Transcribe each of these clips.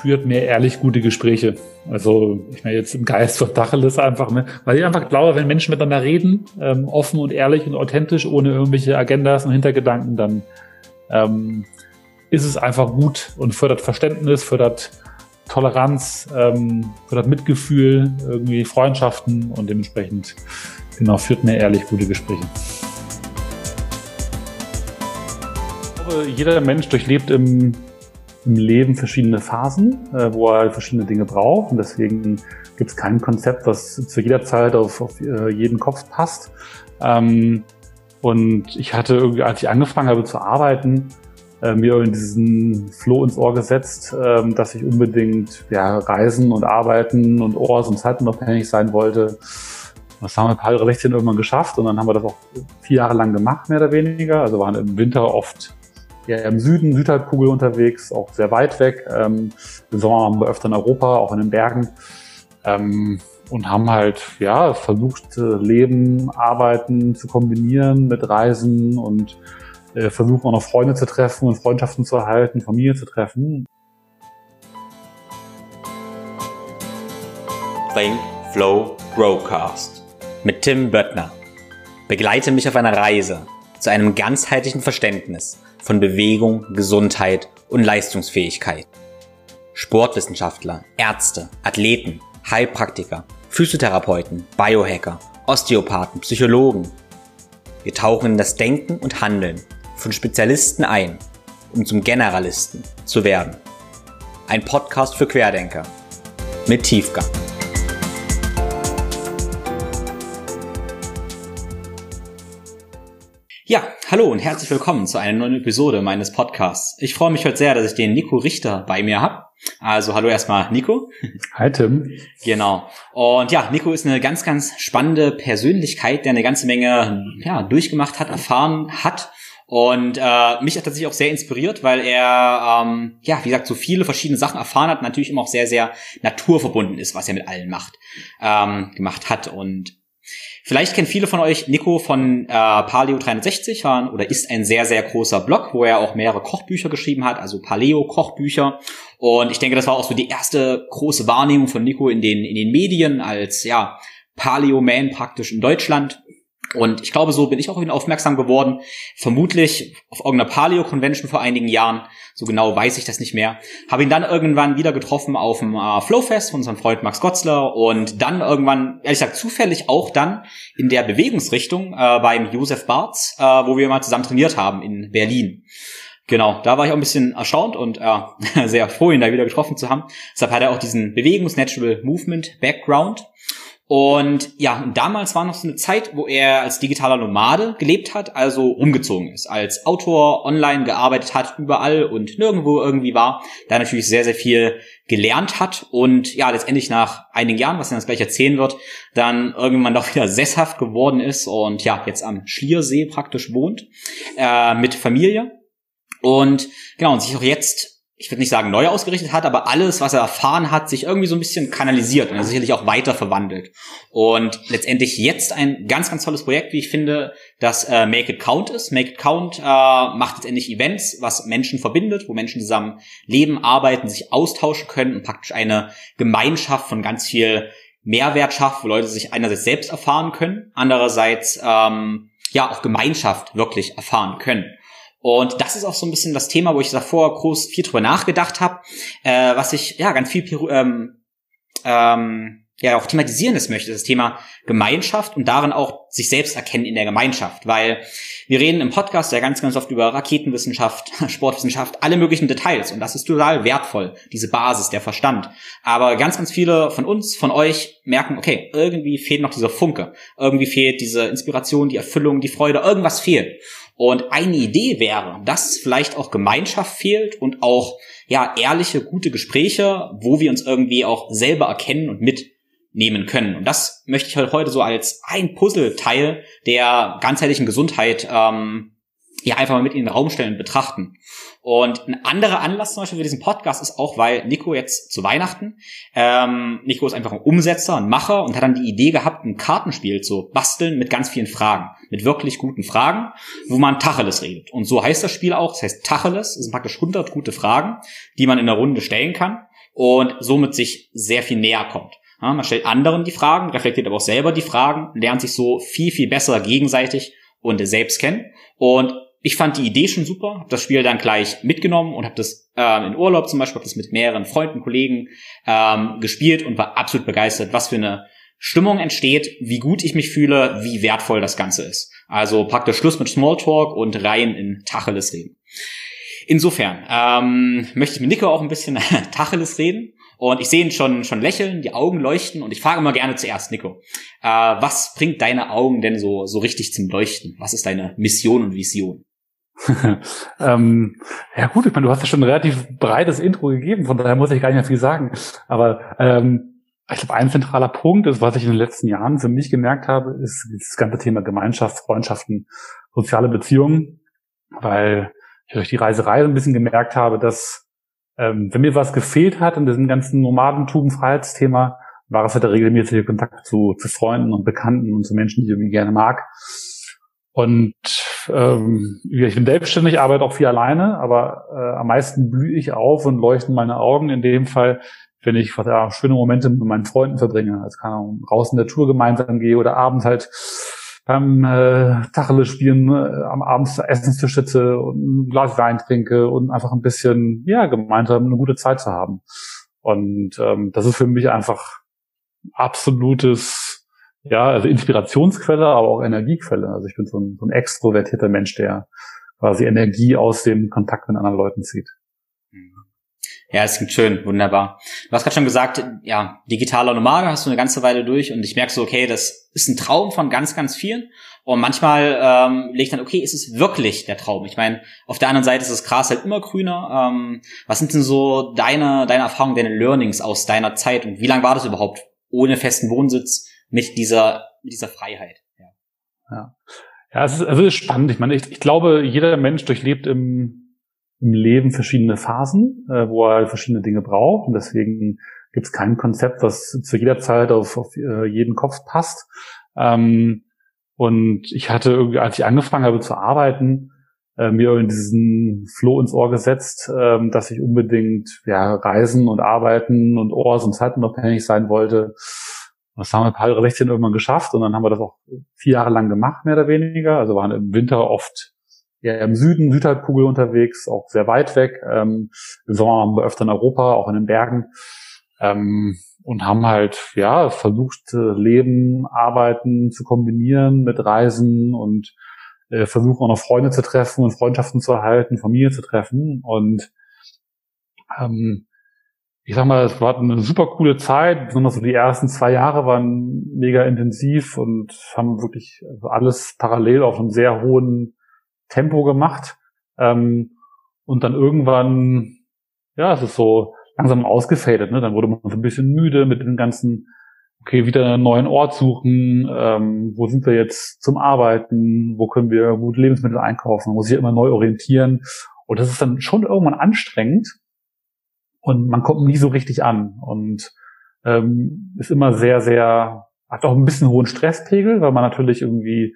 führt mehr ehrlich gute Gespräche. Also ich meine jetzt im Geist von Tacheles einfach, ne? weil ich einfach glaube, wenn Menschen miteinander reden, ähm, offen und ehrlich und authentisch, ohne irgendwelche Agendas und Hintergedanken, dann ähm, ist es einfach gut und fördert Verständnis, fördert Toleranz, ähm, fördert Mitgefühl, irgendwie Freundschaften und dementsprechend genau führt mehr ehrlich gute Gespräche. Ich glaube, jeder Mensch durchlebt im im Leben verschiedene Phasen, äh, wo er halt verschiedene Dinge braucht. Und deswegen gibt es kein Konzept, was zu jeder Zeit auf, auf äh, jeden Kopf passt. Ähm, und ich hatte irgendwie, als ich angefangen habe zu arbeiten, äh, mir in diesen Floh ins Ohr gesetzt, äh, dass ich unbedingt ja, reisen und arbeiten und Ohrs- und zeitunabhängig sein wollte. Das haben wir ein paar Jahre 16 irgendwann geschafft und dann haben wir das auch vier Jahre lang gemacht, mehr oder weniger. Also waren im Winter oft ja, im Süden, Südhalbkugel unterwegs, auch sehr weit weg. Ähm, Im Sommer waren wir öfter in Europa, auch in den Bergen. Ähm, und haben halt, ja, versucht, Leben, Arbeiten zu kombinieren mit Reisen und äh, versuchen auch noch Freunde zu treffen und Freundschaften zu erhalten, Familie zu treffen. Think, Flow, Growcast mit Tim Böttner. Begleite mich auf einer Reise zu einem ganzheitlichen Verständnis von Bewegung, Gesundheit und Leistungsfähigkeit. Sportwissenschaftler, Ärzte, Athleten, Heilpraktiker, Physiotherapeuten, Biohacker, Osteopathen, Psychologen. Wir tauchen in das Denken und Handeln von Spezialisten ein, um zum Generalisten zu werden. Ein Podcast für Querdenker mit Tiefgang. Ja, hallo und herzlich willkommen zu einer neuen Episode meines Podcasts. Ich freue mich heute sehr, dass ich den Nico Richter bei mir habe. Also hallo erstmal Nico. Hi Tim. Genau. Und ja, Nico ist eine ganz, ganz spannende Persönlichkeit, der eine ganze Menge ja, durchgemacht hat, erfahren hat. Und äh, mich hat tatsächlich auch sehr inspiriert, weil er, ähm, ja, wie gesagt, so viele verschiedene Sachen erfahren hat, natürlich immer auch sehr, sehr naturverbunden ist, was er mit allen macht, ähm, gemacht hat. Und Vielleicht kennen viele von euch Nico von äh, Paleo 360 oder ist ein sehr, sehr großer Blog, wo er auch mehrere Kochbücher geschrieben hat, also Paleo-Kochbücher. Und ich denke, das war auch so die erste große Wahrnehmung von Nico in den, in den Medien als, ja, Paleo-Man praktisch in Deutschland. Und ich glaube, so bin ich auch auf ihn aufmerksam geworden. Vermutlich auf irgendeiner Paleo-Convention vor einigen Jahren. So genau weiß ich das nicht mehr. Habe ihn dann irgendwann wieder getroffen auf dem äh, Flowfest von unserem Freund Max Gotzler und dann irgendwann, ehrlich gesagt, zufällig auch dann in der Bewegungsrichtung äh, beim Josef Barz, äh, wo wir mal zusammen trainiert haben in Berlin. Genau, da war ich auch ein bisschen erstaunt und äh, sehr froh, ihn da wieder getroffen zu haben. Deshalb hat er auch diesen Bewegungs-Natural Movement Background und ja, damals war noch so eine Zeit, wo er als digitaler Nomade gelebt hat, also umgezogen ist, als Autor online gearbeitet hat, überall und nirgendwo irgendwie war, da natürlich sehr, sehr viel gelernt hat und ja, letztendlich nach einigen Jahren, was er uns gleich erzählen wird, dann irgendwann doch wieder sesshaft geworden ist und ja, jetzt am Schliersee praktisch wohnt, äh, mit Familie. Und genau, und sich auch jetzt ich würde nicht sagen neu ausgerichtet hat, aber alles, was er erfahren hat, sich irgendwie so ein bisschen kanalisiert und er sicherlich auch weiter verwandelt. Und letztendlich jetzt ein ganz, ganz tolles Projekt, wie ich finde, das äh, Make It Count ist. Make It Count äh, macht letztendlich Events, was Menschen verbindet, wo Menschen zusammen leben, arbeiten, sich austauschen können und praktisch eine Gemeinschaft von ganz viel Mehrwert schafft, wo Leute sich einerseits selbst erfahren können, andererseits ähm, ja auch Gemeinschaft wirklich erfahren können. Und das ist auch so ein bisschen das Thema, wo ich davor groß viel drüber nachgedacht habe, äh, was ich ja ganz viel ähm, ähm, ja auch thematisieren das möchte, das Thema Gemeinschaft und darin auch sich selbst erkennen in der Gemeinschaft, weil wir reden im Podcast ja ganz, ganz oft über Raketenwissenschaft, Sportwissenschaft, alle möglichen Details und das ist total wertvoll, diese Basis, der Verstand. Aber ganz, ganz viele von uns, von euch merken, okay, irgendwie fehlt noch dieser Funke, irgendwie fehlt diese Inspiration, die Erfüllung, die Freude, irgendwas fehlt. Und eine Idee wäre, dass vielleicht auch Gemeinschaft fehlt und auch ja ehrliche, gute Gespräche, wo wir uns irgendwie auch selber erkennen und mitnehmen können. Und das möchte ich heute so als ein Puzzleteil der ganzheitlichen Gesundheit ähm, ja einfach mal mit in den Raum stellen und betrachten. Und ein anderer Anlass zum Beispiel für diesen Podcast ist auch, weil Nico jetzt zu Weihnachten, ähm, Nico ist einfach ein Umsetzer, ein Macher und hat dann die Idee gehabt, ein Kartenspiel zu basteln mit ganz vielen Fragen, mit wirklich guten Fragen, wo man Tacheles redet. Und so heißt das Spiel auch, das heißt Tacheles, es sind praktisch 100 gute Fragen, die man in der Runde stellen kann. und somit sich sehr viel näher kommt. Ja, man stellt anderen die Fragen, reflektiert aber auch selber die Fragen, lernt sich so viel, viel besser gegenseitig und selbst kennen. Und ich fand die Idee schon super, habe das Spiel dann gleich mitgenommen und habe das ähm, in Urlaub zum Beispiel, habe das mit mehreren Freunden, Kollegen ähm, gespielt und war absolut begeistert, was für eine Stimmung entsteht, wie gut ich mich fühle, wie wertvoll das Ganze ist. Also praktisch Schluss mit Smalltalk und rein in Tacheles reden. Insofern ähm, möchte ich mit Nico auch ein bisschen Tacheles reden. Und ich sehe ihn schon, schon lächeln, die Augen leuchten. Und ich frage immer gerne zuerst, Nico, äh, was bringt deine Augen denn so, so richtig zum Leuchten? Was ist deine Mission und Vision? ähm, ja gut, ich meine, du hast ja schon ein relativ breites Intro gegeben, von daher muss ich gar nicht mehr viel sagen. Aber ähm, ich glaube, ein zentraler Punkt ist, was ich in den letzten Jahren für mich gemerkt habe, ist das ganze Thema Gemeinschaft, Freundschaften, soziale Beziehungen, weil ich durch die Reiserei ein bisschen gemerkt habe, dass ähm, wenn mir was gefehlt hat in diesem ganzen Nomadentum, Freiheitsthema, war es halt der regelmäßige Kontakt zu, zu Freunden und Bekannten und zu Menschen, die ich irgendwie gerne mag. Und ähm, ich bin selbstständig, arbeite auch viel alleine, aber äh, am meisten blühe ich auf und leuchten meine Augen in dem Fall, wenn ich was, ja, schöne Momente mit meinen Freunden verbringe. Also kann auch raus in der Tour gemeinsam gehe oder abends halt beim äh, Tacheles spielen, äh, am Abend Essenstisch sitze und ein Glas Wein trinke und einfach ein bisschen, ja, gemeinsam eine gute Zeit zu haben. Und ähm, das ist für mich einfach absolutes ja, also Inspirationsquelle, aber auch Energiequelle. Also ich bin so ein, so ein extrovertierter Mensch, der quasi Energie aus dem Kontakt mit anderen Leuten zieht. Ja, es klingt schön, wunderbar. Du hast gerade schon gesagt, ja, digitaler Nomade hast du eine ganze Weile durch und ich merke so, okay, das ist ein Traum von ganz, ganz vielen. Und manchmal ähm, lege ich dann, okay, ist es wirklich der Traum? Ich meine, auf der anderen Seite ist das Gras halt immer grüner. Ähm, was sind denn so deine, deine Erfahrungen, deine Learnings aus deiner Zeit und wie lange war das überhaupt ohne festen Wohnsitz? Mit dieser, mit dieser Freiheit. Ja, ja. ja es, ist, es ist spannend. Ich meine, ich, ich glaube, jeder Mensch durchlebt im, im Leben verschiedene Phasen, äh, wo er verschiedene Dinge braucht. Und deswegen gibt es kein Konzept, was zu jeder Zeit auf, auf äh, jeden Kopf passt. Ähm, und ich hatte irgendwie, als ich angefangen habe zu arbeiten, äh, mir in diesen Flow ins Ohr gesetzt, äh, dass ich unbedingt ja, reisen und arbeiten und Ohrs und zeitunabhängig sein wollte. Das haben wir Palre 16 irgendwann geschafft und dann haben wir das auch vier Jahre lang gemacht, mehr oder weniger. Also waren im Winter oft eher im Süden, Südhalbkugel unterwegs, auch sehr weit weg. Ähm, Im Sommer waren wir öfter in Europa, auch in den Bergen. Ähm, und haben halt, ja, versucht, Leben, Arbeiten zu kombinieren mit Reisen und äh, versuchen auch noch Freunde zu treffen und Freundschaften zu erhalten, Familie zu treffen. Und ähm, ich sag mal, es war eine super coole Zeit, besonders so die ersten zwei Jahre waren mega intensiv und haben wirklich alles parallel auf einem sehr hohen Tempo gemacht. Ähm, und dann irgendwann, ja, es ist so langsam ausgefadet, ne? Dann wurde man so ein bisschen müde mit dem ganzen, okay, wieder einen neuen Ort suchen, ähm, wo sind wir jetzt zum Arbeiten, wo können wir gute Lebensmittel einkaufen, man muss sich immer neu orientieren. Und das ist dann schon irgendwann anstrengend und man kommt nie so richtig an und ähm, ist immer sehr, sehr, hat auch ein bisschen hohen Stresspegel, weil man natürlich irgendwie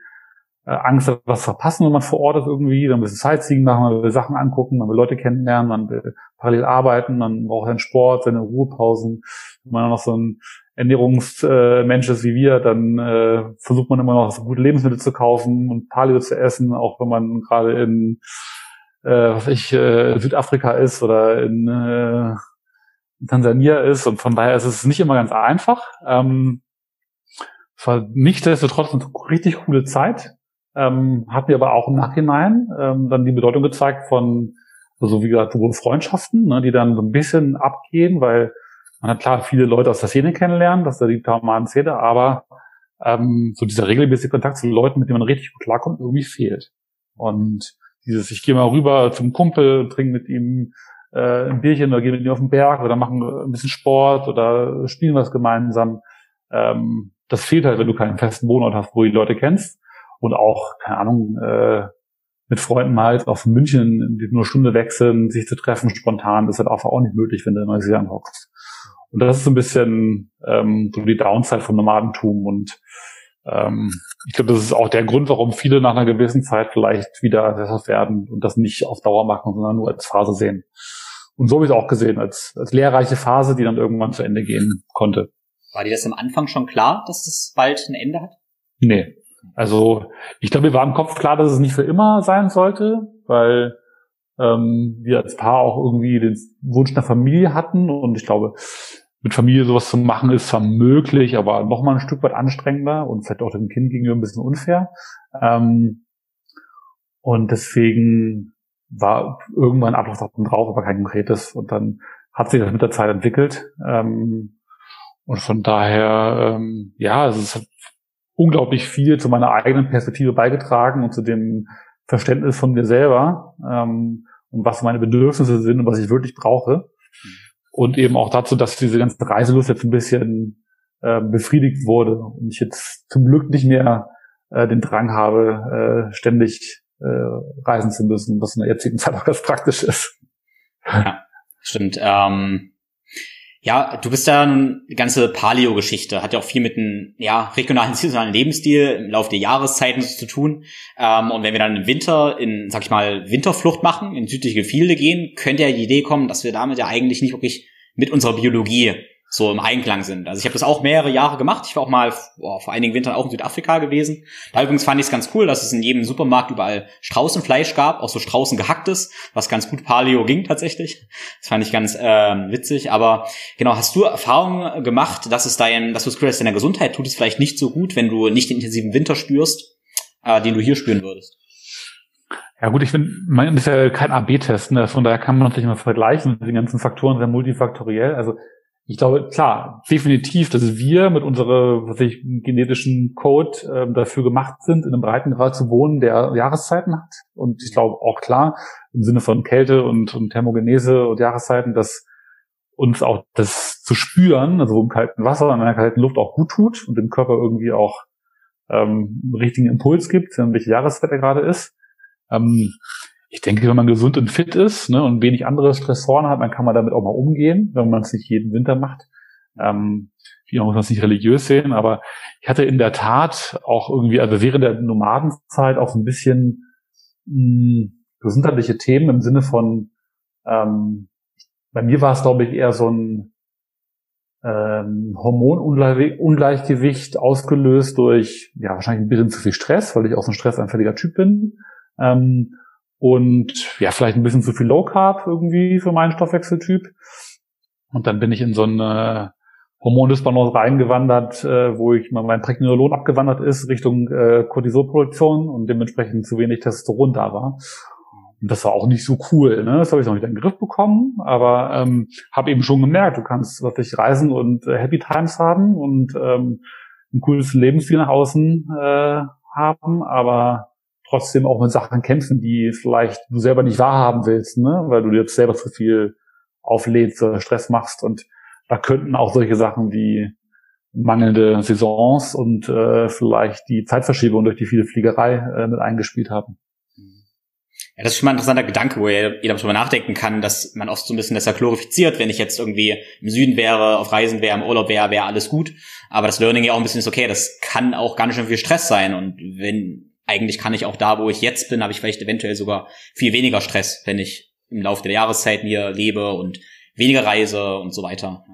äh, Angst hat, was verpassen, wenn man vor Ort ist irgendwie, dann will Sightseeing machen, man will Sachen angucken, man will Leute kennenlernen, man will parallel arbeiten, man braucht einen Sport, seine Ruhepausen. Wenn man noch so ein Ernährungsmensch ist wie wir, dann äh, versucht man immer noch so gute Lebensmittel zu kaufen und Paleo zu essen, auch wenn man gerade in äh, was ich, äh, Südafrika ist oder in äh, Tansania ist. Und von daher ist es nicht immer ganz einfach. Ähm, es war nichtsdestotrotz eine richtig coole Zeit. Ähm, hat mir aber auch im Nachhinein ähm, dann die Bedeutung gezeigt von, also wie gesagt, Freundschaften, ne, die dann so ein bisschen abgehen, weil man hat klar viele Leute aus der Szene kennenlernen, das ist die Taumanen-Szene, aber ähm, so dieser regelmäßige Kontakt zu Leuten, mit denen man richtig gut klarkommt, irgendwie fehlt. Und dieses, ich gehe mal rüber zum Kumpel, trinke mit ihm äh, ein Bierchen oder gehe mit ihm auf den Berg oder machen ein bisschen Sport oder spielen was gemeinsam. Ähm, das fehlt halt, wenn du keinen festen Wohnort hast, wo du die Leute kennst. Und auch, keine Ahnung, äh, mit Freunden mal auf München die nur Stunde wechseln, sich zu treffen spontan, das ist halt einfach auch nicht möglich, wenn du in Neuseeland hockst. Und das ist so ein bisschen ähm, so die Downside vom Nomadentum und ich glaube, das ist auch der Grund, warum viele nach einer gewissen Zeit vielleicht wieder sesshaft werden und das nicht auf Dauer machen, sondern nur als Phase sehen. und so habe ich es auch gesehen, als, als lehrreiche Phase, die dann irgendwann zu Ende gehen konnte. War dir das am Anfang schon klar, dass es bald ein Ende hat? Nee. Also ich glaube, mir war im Kopf klar, dass es nicht für immer sein sollte, weil ähm, wir als Paar auch irgendwie den Wunsch nach Familie hatten und ich glaube, mit Familie sowas zu machen ist zwar möglich, aber noch mal ein Stück weit anstrengender und vielleicht auch dem Kind gegenüber ein bisschen unfair. Ähm, und deswegen war irgendwann Ablaufdatum drauf, aber kein konkretes. Und dann hat sich das mit der Zeit entwickelt. Ähm, und von daher, ähm, ja, also es hat unglaublich viel zu meiner eigenen Perspektive beigetragen und zu dem Verständnis von mir selber ähm, und was meine Bedürfnisse sind und was ich wirklich brauche. Und eben auch dazu, dass diese ganze Reiselust jetzt ein bisschen äh, befriedigt wurde und ich jetzt zum Glück nicht mehr äh, den Drang habe, äh, ständig äh, reisen zu müssen, was in der jetzigen Zeit auch ganz praktisch ist. Ja, stimmt. Ähm, ja, du bist ja eine ganze Paleo-Geschichte, hat ja auch viel mit einem ja, regionalen, saisonalen Lebensstil im Laufe der Jahreszeiten zu tun. Ähm, und wenn wir dann im Winter in, sag ich mal, Winterflucht machen, in südliche Gefilde gehen, könnte ja die Idee kommen, dass wir damit ja eigentlich nicht wirklich mit unserer Biologie so im Einklang sind. Also ich habe das auch mehrere Jahre gemacht. Ich war auch mal boah, vor einigen Wintern auch in Südafrika gewesen. Da übrigens fand ich es ganz cool, dass es in jedem Supermarkt überall Straußenfleisch gab, auch so Straußen gehacktes, was ganz gut Paleo ging tatsächlich. Das fand ich ganz äh, witzig. Aber genau, hast du Erfahrungen gemacht, dass es dein, dass du es deiner Gesundheit tut es vielleicht nicht so gut, wenn du nicht den intensiven Winter spürst, äh, den du hier spüren würdest? Ja gut, ich finde, man ist ja kein AB-Test, ne? von daher kann man natürlich mal vergleichen. Die ganzen Faktoren sind multifaktoriell. Also ich glaube, klar, definitiv, dass wir mit unserer was ich, genetischen Code äh, dafür gemacht sind, in einem Breitengrad zu wohnen, der Jahreszeiten hat. Und ich glaube auch klar, im Sinne von Kälte und, und Thermogenese und Jahreszeiten, dass uns auch das zu spüren, also im kalten Wasser, in einer kalten Luft auch gut tut und dem Körper irgendwie auch ähm, einen richtigen Impuls gibt, welche Jahreszeit er gerade ist. Ähm, ich denke, wenn man gesund und fit ist ne, und wenig andere Stressoren hat, dann kann man damit auch mal umgehen, wenn man es nicht jeden Winter macht. Ähm, wie muss es nicht religiös sehen, aber ich hatte in der Tat auch irgendwie, also während der Nomadenzeit auch so ein bisschen mh, hm, gesundheitliche Themen im Sinne von, ähm, bei mir war es, glaube ich, eher so ein ähm, Hormonungleichgewicht ausgelöst durch, ja, wahrscheinlich ein bisschen zu viel Stress, weil ich auch so ein stressanfälliger Typ bin. Ähm, und ja, vielleicht ein bisschen zu viel Low Carb irgendwie für meinen Stoffwechseltyp. Und dann bin ich in so eine Hormondysbalance reingewandert, äh, wo ich mein Pregnenolon abgewandert ist Richtung äh, Cortisolproduktion und dementsprechend zu wenig Testosteron da war. Und das war auch nicht so cool. Ne? Das habe ich noch nicht in den Griff bekommen, aber ähm, habe eben schon gemerkt, du kannst wirklich reisen und äh, Happy Times haben und ähm, ein cooles Lebensstil nach außen äh, haben, aber trotzdem auch mit Sachen kämpfen, die vielleicht du selber nicht wahrhaben willst, ne? weil du jetzt selber zu viel auflädst oder Stress machst. Und da könnten auch solche Sachen wie mangelnde Saisons und äh, vielleicht die Zeitverschiebung durch die viele Fliegerei äh, mit eingespielt haben. Ja, das ist schon mal ein interessanter Gedanke, wo jeder schon mal nachdenken kann, dass man oft so ein bisschen das ja glorifiziert, wenn ich jetzt irgendwie im Süden wäre, auf Reisen wäre, im Urlaub wäre, wäre alles gut. Aber das Learning ja auch ein bisschen ist, okay, das kann auch gar nicht so viel Stress sein. Und wenn eigentlich kann ich auch da, wo ich jetzt bin, habe ich vielleicht eventuell sogar viel weniger Stress, wenn ich im Laufe der Jahreszeiten hier lebe und weniger reise und so weiter.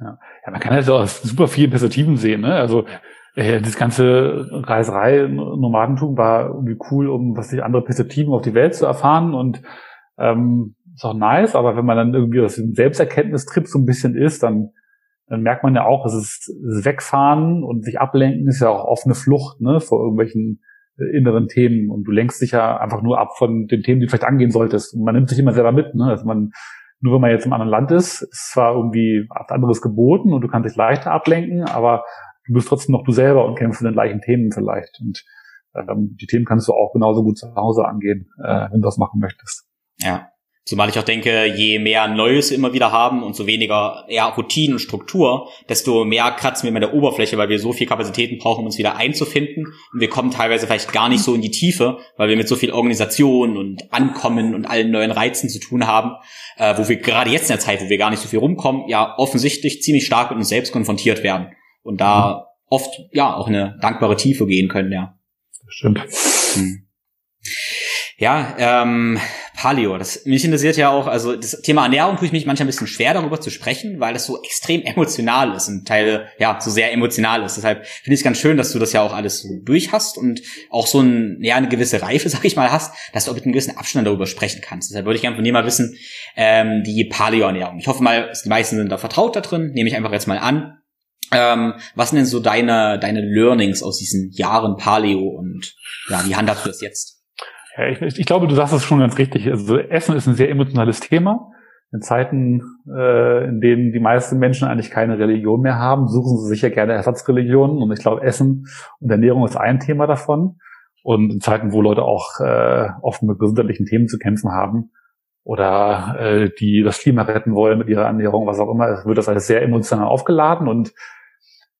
Ja, ja man kann das auch aus super vielen Perspektiven sehen. Ne? Also äh, das ganze Reiserei, Nomadentum war irgendwie cool, um was sich andere Perspektiven auf die Welt zu erfahren und ähm, ist auch nice, aber wenn man dann irgendwie aus dem Selbsterkenntnistrip so ein bisschen ist, dann dann merkt man ja auch, es ist, es ist Wegfahren und sich ablenken ist ja auch offene Flucht ne, vor irgendwelchen inneren Themen und du lenkst dich ja einfach nur ab von den Themen, die du vielleicht angehen solltest. Und man nimmt sich immer selber mit. Ne? Also man, nur wenn man jetzt im anderen Land ist, ist zwar irgendwie was anderes geboten und du kannst dich leichter ablenken, aber du bist trotzdem noch du selber und kämpfst in den gleichen Themen vielleicht. Und ähm, die Themen kannst du auch genauso gut zu Hause angehen, äh, wenn du das machen möchtest. Ja. Zumal ich auch denke, je mehr Neues immer wieder haben und so weniger ja, Routine und Struktur, desto mehr kratzen wir mit der Oberfläche, weil wir so viel Kapazitäten brauchen, um uns wieder einzufinden. Und wir kommen teilweise vielleicht gar nicht so in die Tiefe, weil wir mit so viel Organisation und Ankommen und allen neuen Reizen zu tun haben, äh, wo wir gerade jetzt in der Zeit, wo wir gar nicht so viel rumkommen, ja offensichtlich ziemlich stark mit uns selbst konfrontiert werden. Und da oft ja auch eine dankbare Tiefe gehen können, ja. Stimmt. Hm. Ja, ähm, Paleo, das mich interessiert ja auch, also das Thema Ernährung tue ich mich manchmal ein bisschen schwer darüber zu sprechen, weil das so extrem emotional ist und Teile ja so sehr emotional ist. Deshalb finde ich es ganz schön, dass du das ja auch alles so durch hast und auch so ein, ja eine gewisse Reife, sag ich mal, hast, dass du auch mit einem gewissen Abstand darüber sprechen kannst. Deshalb würde ich gerne von dir mal wissen, ähm, die Paleo-Ernährung. Ich hoffe mal, die meisten sind da vertraut da drin. Nehme ich einfach jetzt mal an. Ähm, was sind denn so deine, deine Learnings aus diesen Jahren Paleo und ja, wie handhabst du das jetzt? Ja, ich, ich glaube, du sagst es schon ganz richtig. Also Essen ist ein sehr emotionales Thema. In Zeiten, äh, in denen die meisten Menschen eigentlich keine Religion mehr haben, suchen sie sicher gerne Ersatzreligionen. Und ich glaube, Essen und Ernährung ist ein Thema davon. Und in Zeiten, wo Leute auch äh, oft mit gesundheitlichen Themen zu kämpfen haben oder äh, die das Klima retten wollen mit ihrer Ernährung, was auch immer, wird das alles sehr emotional aufgeladen. Und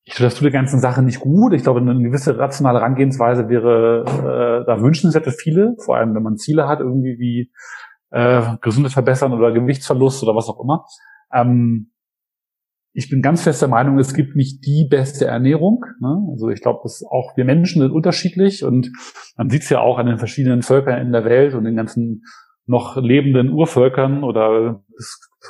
ich das tut der ganzen Sache nicht gut. Ich glaube, eine gewisse rationale Herangehensweise wäre äh, da wünschenswert für viele, vor allem wenn man Ziele hat, irgendwie wie äh, Gesundheit verbessern oder Gewichtsverlust oder was auch immer. Ähm, ich bin ganz fest der Meinung, es gibt nicht die beste Ernährung. Ne? Also ich glaube, dass auch wir Menschen sind unterschiedlich und man sieht es ja auch an den verschiedenen Völkern in der Welt und den ganzen noch lebenden Urvölkern oder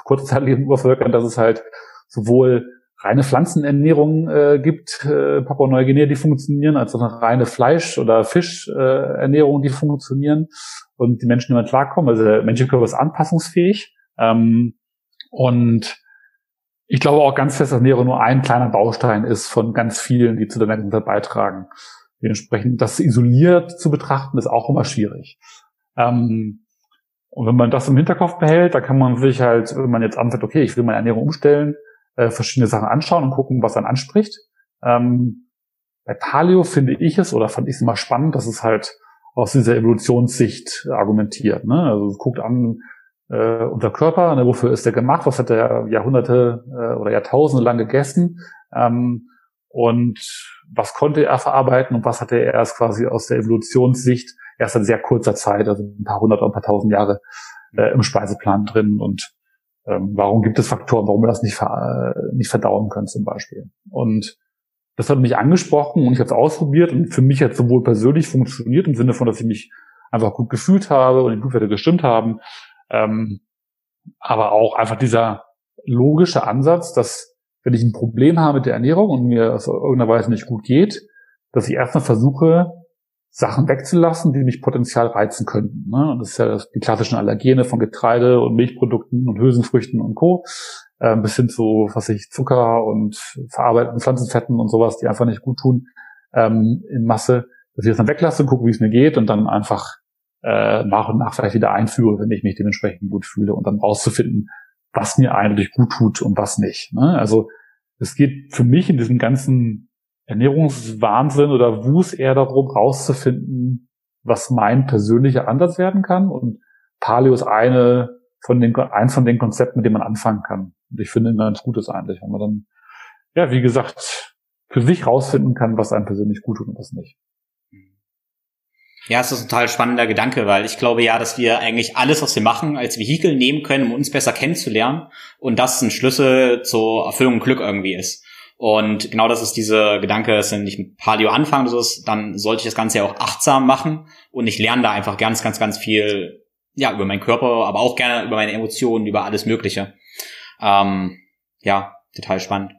kurze Zeit lebenden Urvölkern, dass es halt sowohl reine Pflanzenernährung äh, gibt, äh, Papua-Neuguinea, die funktionieren, als eine reine Fleisch- oder Fischernährung, äh, die funktionieren und die Menschen immer klarkommen. Also der menschliche Körper ist anpassungsfähig. Ähm, und ich glaube auch ganz fest, dass Ernährung nur ein kleiner Baustein ist von ganz vielen, die zu der Gesundheit beitragen. Dementsprechend das isoliert zu betrachten, ist auch immer schwierig. Ähm, und wenn man das im Hinterkopf behält, da kann man sich halt, wenn man jetzt anfängt, okay, ich will meine Ernährung umstellen, äh, verschiedene Sachen anschauen und gucken, was dann anspricht. Ähm, bei Paleo finde ich es oder fand ich es immer spannend, dass es halt aus dieser Evolutionssicht argumentiert. Ne? Also guckt an, äh, unser Körper, ne, wofür ist der gemacht, was hat er Jahrhunderte äh, oder Jahrtausende lang gegessen ähm, und was konnte er verarbeiten und was hatte er erst quasi aus der Evolutionssicht erst in sehr kurzer Zeit, also ein paar hundert oder ein paar tausend Jahre äh, im Speiseplan drin und ähm, warum gibt es Faktoren, warum wir das nicht, ver äh, nicht verdauen können zum Beispiel. Und das hat mich angesprochen und ich habe es ausprobiert und für mich hat es sowohl persönlich funktioniert im Sinne von, dass ich mich einfach gut gefühlt habe und die Blutwerte gestimmt haben, ähm, aber auch einfach dieser logische Ansatz, dass wenn ich ein Problem habe mit der Ernährung und mir es irgendeiner Weise nicht gut geht, dass ich erstmal versuche, Sachen wegzulassen, die mich potenziell reizen könnten. Ne? Und das ist ja die klassischen Allergene von Getreide und Milchprodukten und Hülsenfrüchten und Co. Äh, bis hin zu, was ich, Zucker und verarbeiteten Pflanzenfetten und sowas, die einfach nicht gut tun ähm, in Masse, dass ich das dann weglasse, gucke, wie es mir geht und dann einfach äh, nach und nach vielleicht wieder einführe, wenn ich mich dementsprechend gut fühle und dann rauszufinden, was mir eigentlich gut tut und was nicht. Ne? Also es geht für mich in diesem ganzen Ernährungswahnsinn oder Wus eher darum, rauszufinden, was mein persönlicher Ansatz werden kann. Und Paleo ist eine von den, eins von den Konzepten, mit denen man anfangen kann. Und ich finde ein ganz gutes eigentlich, wenn man dann, ja, wie gesagt, für sich rausfinden kann, was einem persönlich gut tut und was nicht. Ja, es ist ein total spannender Gedanke, weil ich glaube ja, dass wir eigentlich alles, was wir machen, als Vehikel nehmen können, um uns besser kennenzulernen und das ein Schlüssel zur Erfüllung und Glück irgendwie ist. Und genau das ist dieser Gedanke, dass wenn ich mit Paleo anfange, dann sollte ich das Ganze ja auch achtsam machen und ich lerne da einfach ganz, ganz, ganz viel, ja, über meinen Körper, aber auch gerne über meine Emotionen, über alles Mögliche. Ähm, ja, total spannend.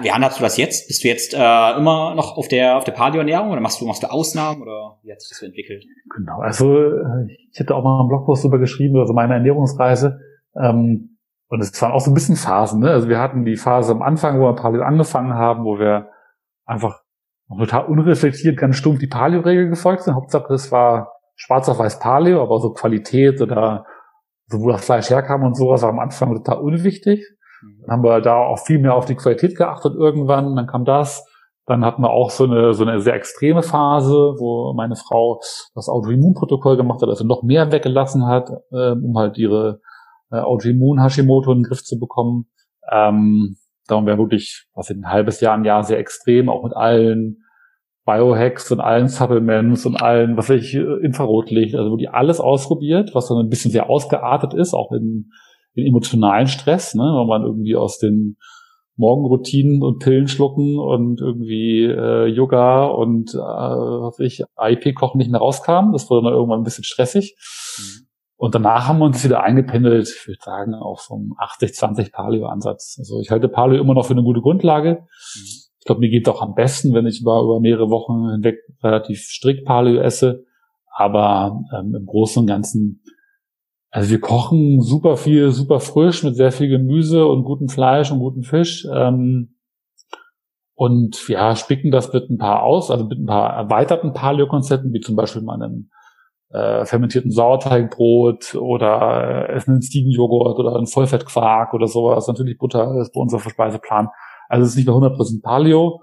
Wie handhabst du das jetzt? Bist du jetzt äh, immer noch auf der auf der Paleo-Ernährung oder machst du machst du Ausnahmen oder wie hat sich das so entwickelt? Genau, also äh, ich hätte auch mal einen Blogpost darüber geschrieben, also meine Ernährungsreise. Ähm, und es waren auch so ein bisschen Phasen, ne? Also wir hatten die Phase am Anfang, wo wir Paleo angefangen haben, wo wir einfach total unreflektiert ganz stumpf die Paleo-Regel gefolgt sind. Hauptsache es war schwarz auf weiß Paleo, aber so Qualität oder so wo das Fleisch herkam und sowas war am Anfang total unwichtig. Mhm. Dann haben wir da auch viel mehr auf die Qualität geachtet irgendwann, dann kam das. Dann hatten wir auch so eine, so eine sehr extreme Phase, wo meine Frau das Autoimmunprotokoll gemacht hat, also noch mehr weggelassen hat, äh, um halt ihre äh, Autoimmun Hashimoto in den Griff zu bekommen. Ähm, darum wäre wirklich, was in ein halbes Jahr, ein Jahr sehr extrem, auch mit allen Biohacks und allen Supplements und allen, was weiß ich, Infrarotlicht, also wirklich alles ausprobiert, was dann ein bisschen sehr ausgeartet ist, auch in, in emotionalen Stress, ne, wenn man irgendwie aus den Morgenroutinen und Pillen schlucken und irgendwie äh, Yoga und äh, was weiß ich, IP-Kochen nicht mehr rauskam. Das wurde dann irgendwann ein bisschen stressig. Mhm. Und danach haben wir uns wieder eingependelt, ich würde sagen, auf so einem 80-20 Paleo-Ansatz. Also ich halte Paleo immer noch für eine gute Grundlage. Mhm. Ich glaube, mir geht auch am besten, wenn ich über, über mehrere Wochen hinweg relativ strikt Paleo esse. Aber ähm, im Großen und Ganzen, also wir kochen super viel, super frisch mit sehr viel Gemüse und gutem Fleisch und gutem Fisch. Ähm, und ja, spicken das mit ein paar aus, also mit ein paar erweiterten Paleo-Konzepten, wie zum Beispiel mal einem äh, fermentierten Sauerteigbrot oder äh, essen einen Stiegenjoghurt oder einen Vollfettquark oder sowas. Natürlich Butter ist bei unserem Verspeiseplan. Also es ist nicht mehr 100% Paleo.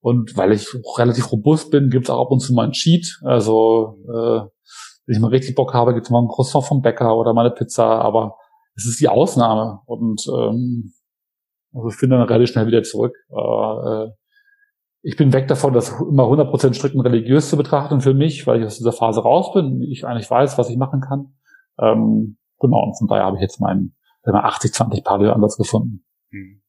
Und weil ich relativ robust bin, gibt's auch ab und zu mal einen Cheat. Also äh, wenn ich mal richtig Bock habe, gibt's mal einen Croissant vom Bäcker oder mal eine Pizza. Aber es ist die Ausnahme. Und ähm, also ich finde dann relativ schnell wieder zurück. Äh, ich bin weg davon, das immer 100% strikt und religiös zu betrachten für mich, weil ich aus dieser Phase raus bin. Ich eigentlich weiß, was ich machen kann. Ähm, genau, und von daher habe ich jetzt meinen 80-20 Paleo-Ansatz gefunden. Hm.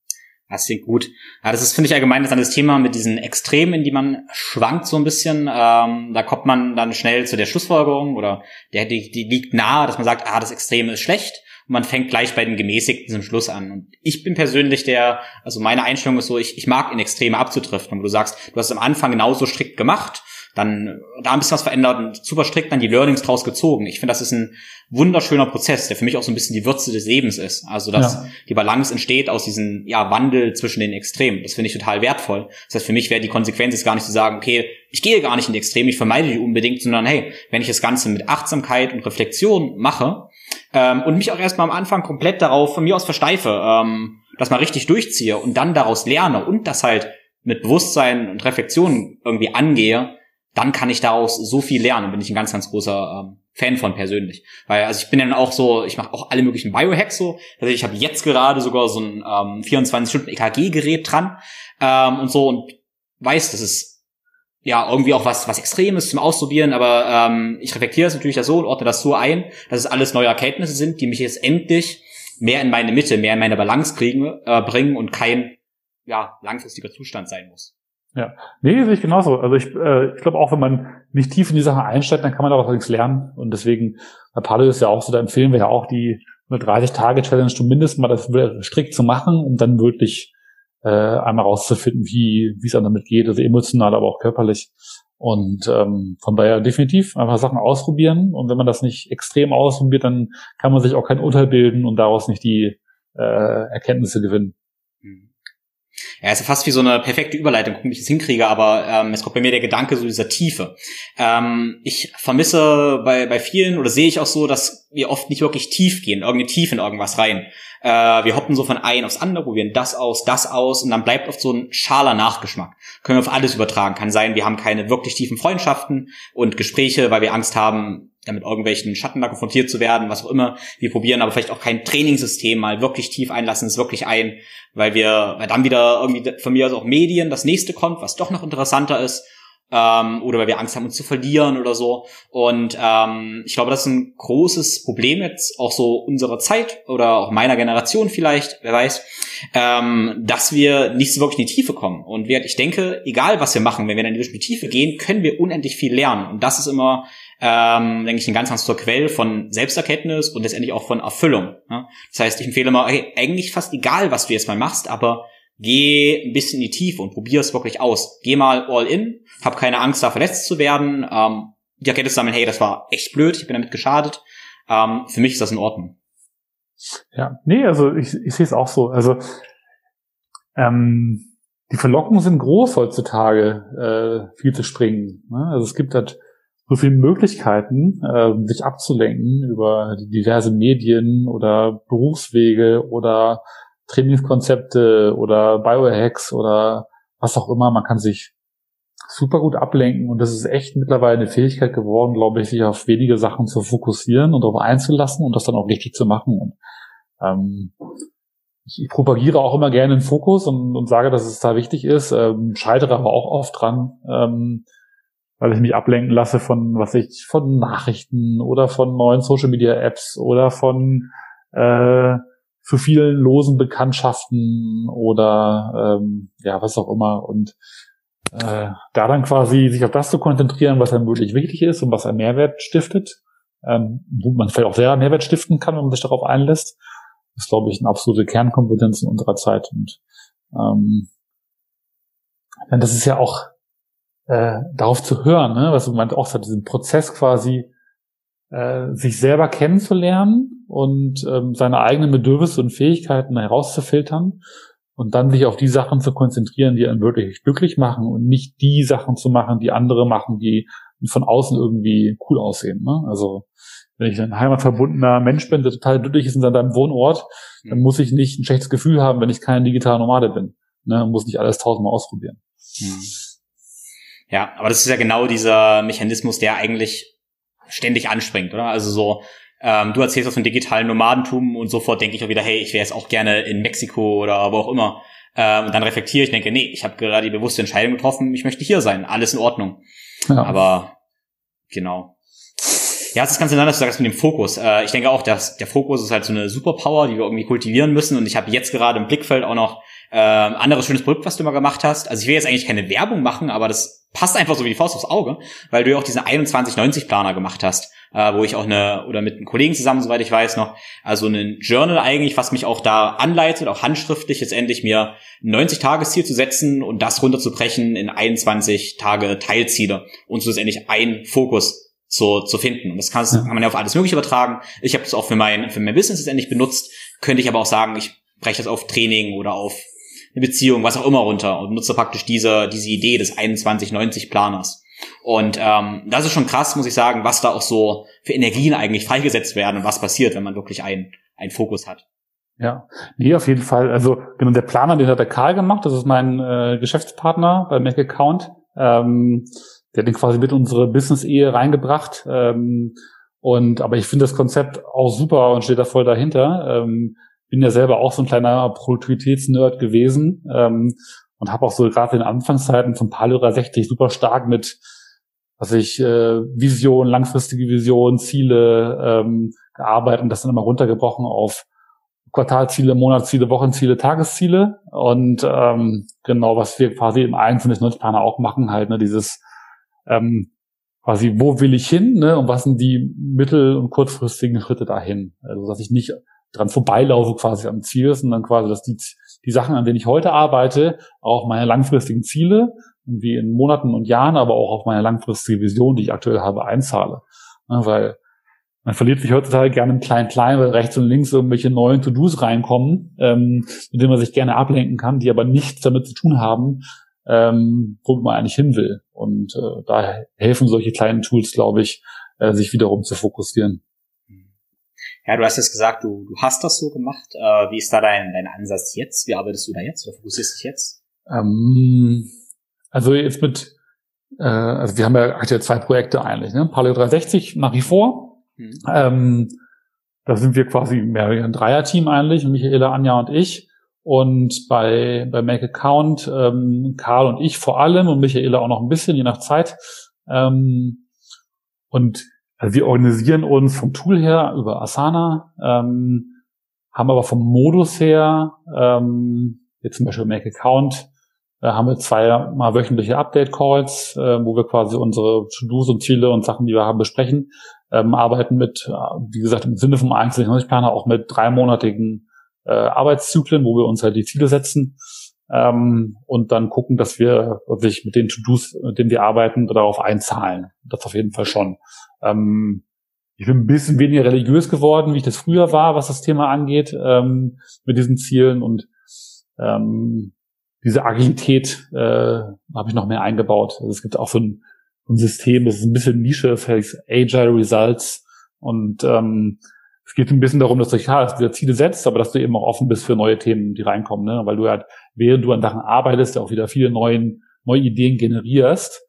Das klingt gut. Ja, das ist, finde ich, allgemein das Thema mit diesen Extremen, in die man schwankt so ein bisschen. Ähm, da kommt man dann schnell zu der Schlussfolgerung oder der, die, die liegt nahe, dass man sagt, ah, das Extreme ist schlecht man fängt gleich bei den Gemäßigten zum Schluss an. Und ich bin persönlich der, also meine Einstellung ist so, ich, ich mag in Extreme abzudriften. Und du sagst, du hast am Anfang genauso strikt gemacht, dann da ein bisschen was verändert und super strikt dann die Learnings draus gezogen. Ich finde, das ist ein wunderschöner Prozess, der für mich auch so ein bisschen die Würze des Lebens ist. Also, dass ja. die Balance entsteht aus diesem ja, Wandel zwischen den Extremen. Das finde ich total wertvoll. Das heißt, für mich wäre die Konsequenz jetzt gar nicht zu sagen, okay, ich gehe gar nicht in die Extreme, ich vermeide die unbedingt, sondern hey, wenn ich das Ganze mit Achtsamkeit und Reflexion mache, ähm, und mich auch erstmal am Anfang komplett darauf von mir aus versteife, ähm, das mal richtig durchziehe und dann daraus lerne und das halt mit Bewusstsein und Reflexion irgendwie angehe, dann kann ich daraus so viel lernen. Bin ich ein ganz, ganz großer ähm, Fan von persönlich. Weil, also ich bin dann auch so, ich mache auch alle möglichen Biohacks so. Also ich habe jetzt gerade sogar so ein ähm, 24-Stunden-EKG-Gerät dran ähm, und so und weiß, das ist ja, irgendwie auch was, was Extremes zum Ausprobieren, aber ähm, ich reflektiere es natürlich so und ordne das so ein, dass es alles neue Erkenntnisse sind, die mich jetzt endlich mehr in meine Mitte, mehr in meine Balance kriegen, äh, bringen und kein ja, langfristiger Zustand sein muss. Ja, nee, sehe ich genauso. Also ich, äh, ich glaube auch, wenn man nicht tief in die Sache einsteigt, dann kann man daraus nichts lernen. Und deswegen, bei Palo ist ja auch so, da empfehlen wir ja auch die 30-Tage-Challenge zumindest mal das strikt zu machen, um dann wirklich äh, einmal rauszufinden, wie wie es einem damit geht, also emotional, aber auch körperlich. Und ähm, von daher definitiv einfach Sachen ausprobieren. Und wenn man das nicht extrem ausprobiert, dann kann man sich auch kein Urteil bilden und daraus nicht die äh, Erkenntnisse gewinnen. Ja, ist fast wie so eine perfekte Überleitung, wie ich es hinkriege, aber ähm, es kommt bei mir der Gedanke so dieser Tiefe. Ähm, ich vermisse bei, bei vielen oder sehe ich auch so, dass wir oft nicht wirklich tief gehen, irgendeine Tiefe in irgendwas rein. Äh, wir hoppen so von ein aufs andere, probieren das aus, das aus und dann bleibt oft so ein schaler Nachgeschmack. Können wir auf alles übertragen. Kann sein, wir haben keine wirklich tiefen Freundschaften und Gespräche, weil wir Angst haben, ja, mit irgendwelchen Schatten da konfrontiert zu werden, was auch immer. Wir probieren aber vielleicht auch kein Trainingssystem mal wirklich tief einlassen, es wirklich ein, weil wir, weil dann wieder irgendwie von mir aus auch Medien das nächste kommt, was doch noch interessanter ist ähm, oder weil wir Angst haben, uns zu verlieren oder so. Und ähm, ich glaube, das ist ein großes Problem jetzt auch so unserer Zeit oder auch meiner Generation vielleicht, wer weiß, ähm, dass wir nicht so wirklich in die Tiefe kommen. Und ich denke, egal was wir machen, wenn wir dann in die Tiefe gehen, können wir unendlich viel lernen. Und das ist immer ähm, denke ich, ein ganz, ganz zur Quelle von Selbsterkenntnis und letztendlich auch von Erfüllung. Ne? Das heißt, ich empfehle mal, hey, eigentlich fast egal, was du jetzt mal machst, aber geh ein bisschen in die Tiefe und probier es wirklich aus. Geh mal all in, hab keine Angst, da verletzt zu werden. Ähm, die Erkenntnis sammeln, hey, das war echt blöd, ich bin damit geschadet. Ähm, für mich ist das in Ordnung. Ja, nee, also ich, ich sehe es auch so. Also ähm, die Verlockungen sind groß heutzutage, äh, viel zu springen. Ne? Also es gibt halt so viele Möglichkeiten, äh, sich abzulenken über diverse Medien oder Berufswege oder Trainingskonzepte oder Biohacks oder was auch immer. Man kann sich super gut ablenken und das ist echt mittlerweile eine Fähigkeit geworden, glaube ich, sich auf wenige Sachen zu fokussieren und darauf einzulassen und das dann auch richtig zu machen. Und, ähm, ich, ich propagiere auch immer gerne den Fokus und, und sage, dass es da wichtig ist, ähm, scheitere aber auch oft dran, ähm, weil ich mich ablenken lasse von, was ich, von Nachrichten oder von neuen Social Media Apps oder von äh, zu vielen losen Bekanntschaften oder ähm, ja, was auch immer. Und äh, da dann quasi sich auf das zu konzentrieren, was einem wirklich wichtig ist und was einen Mehrwert stiftet, ähm, wo man vielleicht auch sehr Mehrwert stiften kann, wenn man sich darauf einlässt. Das ist, glaube ich, eine absolute Kernkompetenz in unserer Zeit. Und ähm, das ist ja auch äh, darauf zu hören, ne? was meint auch, diesen Prozess quasi äh, sich selber kennenzulernen und ähm, seine eigenen Bedürfnisse und Fähigkeiten herauszufiltern und dann sich auf die Sachen zu konzentrieren, die einen wirklich glücklich machen und nicht die Sachen zu machen, die andere machen, die von außen irgendwie cool aussehen. Ne? Also wenn ich ein heimatverbundener Mensch bin, der total glücklich ist in seinem Wohnort, dann muss ich nicht ein schlechtes Gefühl haben, wenn ich kein digitaler Nomade bin. Ne? Muss nicht alles tausendmal ausprobieren. Hm. Ja, aber das ist ja genau dieser Mechanismus, der eigentlich ständig anspringt, oder? Also so, ähm, du erzählst was von digitalen Nomadentum und sofort denke ich auch wieder, hey, ich wäre jetzt auch gerne in Mexiko oder wo auch immer. Ähm, und dann reflektiere ich, denke, nee, ich habe gerade die bewusste Entscheidung getroffen, ich möchte hier sein, alles in Ordnung. Ja. Aber genau. Ja, es ist ganz interessant, dass du sagst mit dem Fokus. Äh, ich denke auch, dass der Fokus ist halt so eine Superpower, die wir irgendwie kultivieren müssen. Und ich habe jetzt gerade im Blickfeld auch noch äh, anderes schönes Produkt, was du mal gemacht hast. Also ich will jetzt eigentlich keine Werbung machen, aber das passt einfach so wie die Faust aufs Auge, weil du ja auch diesen 2190 Planer gemacht hast, äh, wo ich auch eine, oder mit einem Kollegen zusammen, soweit ich weiß noch, also ein Journal eigentlich, was mich auch da anleitet, auch handschriftlich letztendlich mir ein 90-Tages-Ziel zu setzen und das runterzubrechen in 21 Tage Teilziele und so letztendlich ein Fokus zu, zu finden. Und das kann, kann man ja auf alles Mögliche übertragen. Ich habe das auch für mein, für mein Business letztendlich benutzt. Könnte ich aber auch sagen, ich breche das auf Training oder auf eine Beziehung, was auch immer runter und nutze praktisch diese, diese Idee des 2190 Planers. Und ähm, das ist schon krass, muss ich sagen, was da auch so für Energien eigentlich freigesetzt werden und was passiert, wenn man wirklich einen, einen Fokus hat. Ja, nee, auf jeden Fall. Also genau der Planer, den hat der Karl gemacht. Das ist mein äh, Geschäftspartner bei Mac Account. Ähm, der hat den quasi mit unsere Business-Ehe reingebracht. Ähm, und aber ich finde das Konzept auch super und stehe da voll dahinter. Ähm, bin ja selber auch so ein kleiner Produktivitätsnerd gewesen ähm, und habe auch so gerade in Anfangszeiten von Palora 60 super stark mit was ich äh, Vision, langfristige Vision, Ziele ähm, gearbeitet und das dann immer runtergebrochen auf Quartalziele, Monatsziele, Wochenziele, Tagesziele und ähm, genau was wir quasi im Einzelnen Nutzplaner auch machen halt ne dieses ähm, quasi, wo will ich hin, ne, und was sind die mittel- und kurzfristigen Schritte dahin. Also, dass ich nicht dran vorbeilaufe quasi am Ziel, sondern quasi, dass die, die Sachen, an denen ich heute arbeite, auch meine langfristigen Ziele, wie in Monaten und Jahren, aber auch auf meine langfristige Vision, die ich aktuell habe, einzahle. Ja, weil man verliert sich heutzutage gerne im Klein-Klein, weil rechts und links irgendwelche neuen To-Dos reinkommen, ähm, mit denen man sich gerne ablenken kann, die aber nichts damit zu tun haben, ähm, wo man eigentlich hin will. Und äh, da helfen solche kleinen Tools, glaube ich, äh, sich wiederum zu fokussieren. Ja, du hast jetzt gesagt, du, du hast das so gemacht. Äh, wie ist da dein, dein Ansatz jetzt? Wie arbeitest du da jetzt oder fokussierst dich jetzt? Ähm, also jetzt mit, äh, also wir haben ja aktuell zwei Projekte eigentlich, ne? Paleo 360 nach wie vor. Mhm. Ähm, da sind wir quasi mehr ein Dreier-Team eigentlich, Michaela, Anja und ich. Und bei, bei Make Account, ähm, Karl und ich vor allem und Michaela auch noch ein bisschen, je nach Zeit. Ähm, und also wir organisieren uns vom Tool her über Asana, ähm, haben aber vom Modus her, ähm, jetzt zum Beispiel Make Account, äh, haben wir zweimal wöchentliche Update-Calls, äh, wo wir quasi unsere To-Dos und Ziele und Sachen, die wir haben, besprechen. Ähm, arbeiten mit, äh, wie gesagt, im Sinne vom einzelnen Planer auch mit dreimonatigen äh, Arbeitszyklen, wo wir uns halt die Ziele setzen ähm, und dann gucken, dass wir sich mit den To-Dos, mit denen wir arbeiten, darauf einzahlen. Das auf jeden Fall schon. Ähm, ich bin ein bisschen weniger religiös geworden, wie ich das früher war, was das Thema angeht, ähm, mit diesen Zielen und ähm, diese Agilität äh, habe ich noch mehr eingebaut. Also es gibt auch so ein, ein System, das ist ein bisschen Nische, das heißt Agile Results und ähm, es geht ein bisschen darum, dass du ja, dass du Ziele setzt, aber dass du eben auch offen bist für neue Themen, die reinkommen, ne? weil du halt, während du an Sachen arbeitest, auch wieder viele neuen, neue Ideen generierst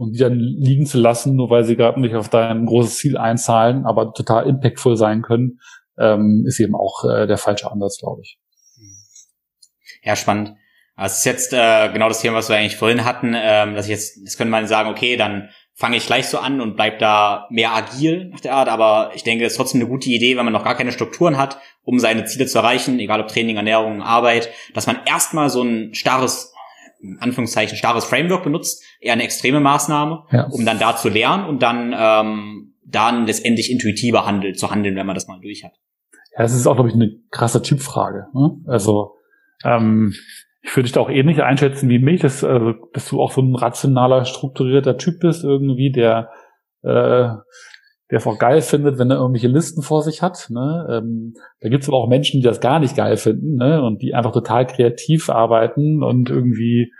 und die dann liegen zu lassen, nur weil sie gerade nicht auf dein großes Ziel einzahlen, aber total impactful sein können, ähm, ist eben auch äh, der falsche Ansatz, glaube ich. Ja, spannend. Es ist jetzt äh, genau das Thema, was wir eigentlich vorhin hatten, ähm, dass ich jetzt, jetzt könnte man sagen, okay, dann fange ich gleich so an und bleib da mehr agil nach der Art. Aber ich denke, es ist trotzdem eine gute Idee, wenn man noch gar keine Strukturen hat, um seine Ziele zu erreichen, egal ob Training, Ernährung, Arbeit, dass man erstmal so ein starres, Anführungszeichen, starres Framework benutzt, eher eine extreme Maßnahme, ja. um dann da zu lernen und dann ähm, dann letztendlich intuitiver handelt, zu handeln, wenn man das mal durch hat. Ja, es ist auch, glaube ich, eine krasse Typfrage. Ne? Also ähm, ich würde dich da auch ähnlich einschätzen wie mich, dass, also, dass du auch so ein rationaler, strukturierter Typ bist irgendwie, der äh, der es auch geil findet, wenn er irgendwelche Listen vor sich hat. Ne? Ähm, da gibt es aber auch Menschen, die das gar nicht geil finden ne? und die einfach total kreativ arbeiten und irgendwie,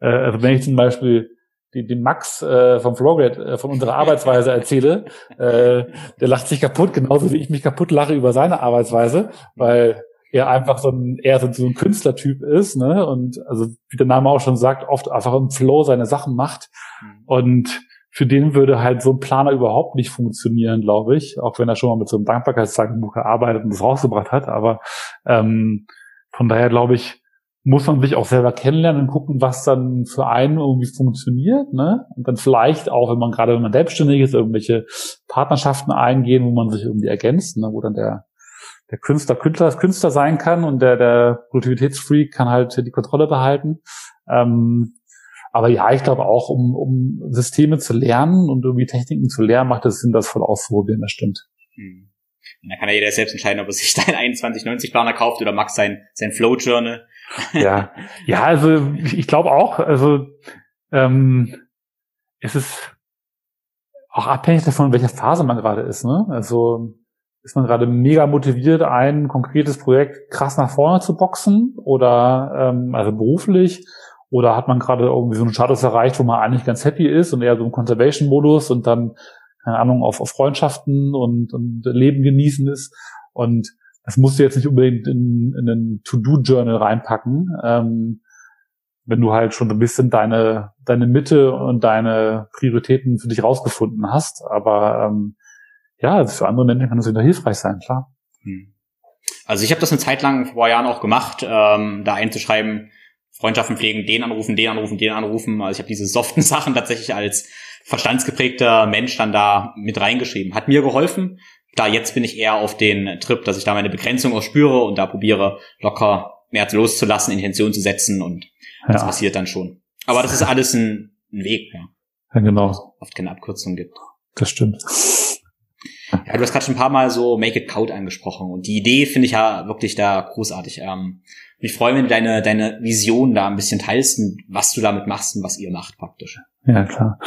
äh, also wenn ich zum Beispiel den, den Max äh, vom Flowgrade äh, von unserer Arbeitsweise erzähle, äh, der lacht sich kaputt, genauso wie ich mich kaputt lache über seine Arbeitsweise, weil er einfach so ein, eher so ein Künstlertyp ist, ne? Und also wie der Name auch schon sagt, oft einfach im Flow seine Sachen macht. Mhm. Und für den würde halt so ein Planer überhaupt nicht funktionieren, glaube ich, auch wenn er schon mal mit so einem Dankbarkeitstagebuch gearbeitet und das rausgebracht hat. Aber ähm, von daher glaube ich, muss man sich auch selber kennenlernen und gucken, was dann für einen irgendwie funktioniert, ne? Und dann vielleicht auch, wenn man gerade, wenn man selbstständig ist, irgendwelche Partnerschaften eingehen, wo man sich irgendwie ergänzt, ne? wo dann der der Künstler Künstler Künstler sein kann und der der Produktivitätsfreak kann halt die Kontrolle behalten. Ähm, aber ja, ich glaube auch, um, um Systeme zu lernen und irgendwie Techniken zu lernen, macht es Sinn, das voll auszuprobieren, das stimmt. Hm. Und dann kann ja jeder selbst entscheiden, ob er sich seinen 2190-Planer kauft oder Max sein, sein Flow-Journal. ja, ja, also ich, ich glaube auch, also ähm, es ist auch abhängig davon, in welcher Phase man gerade ist. Ne? Also ist man gerade mega motiviert, ein konkretes Projekt krass nach vorne zu boxen oder ähm, also beruflich oder hat man gerade irgendwie so einen Status erreicht, wo man eigentlich ganz happy ist und eher so im Conservation-Modus und dann, keine Ahnung, auf, auf Freundschaften und, und Leben genießen ist. Und das musst du jetzt nicht unbedingt in, in einen To-Do-Journal reinpacken. Ähm, wenn du halt schon ein bisschen deine, deine Mitte und deine Prioritäten für dich rausgefunden hast. Aber ähm, ja, für andere Menschen kann das wieder hilfreich sein, klar. Hm. Also ich habe das eine Zeit lang vor Jahren auch gemacht, ähm, da einzuschreiben, Freundschaften pflegen, den anrufen, den anrufen, den anrufen. Also ich habe diese soften Sachen tatsächlich als verstandsgeprägter Mensch dann da mit reingeschrieben. Hat mir geholfen. Da jetzt bin ich eher auf den Trip, dass ich da meine Begrenzung auch spüre und da probiere locker mehr loszulassen, Intention zu setzen und ja. das passiert dann schon. Aber das ist alles ein, ein Weg, ja. Ja, genau. Oft keine Abkürzung gibt. Das stimmt. Ja, du hast gerade schon ein paar Mal so Make It Count angesprochen und die Idee finde ich ja wirklich da großartig. Ähm, ich freue mich, wenn du deine, deine Vision da ein bisschen teilst und was du damit machst und was ihr macht praktisch. Ja, klar.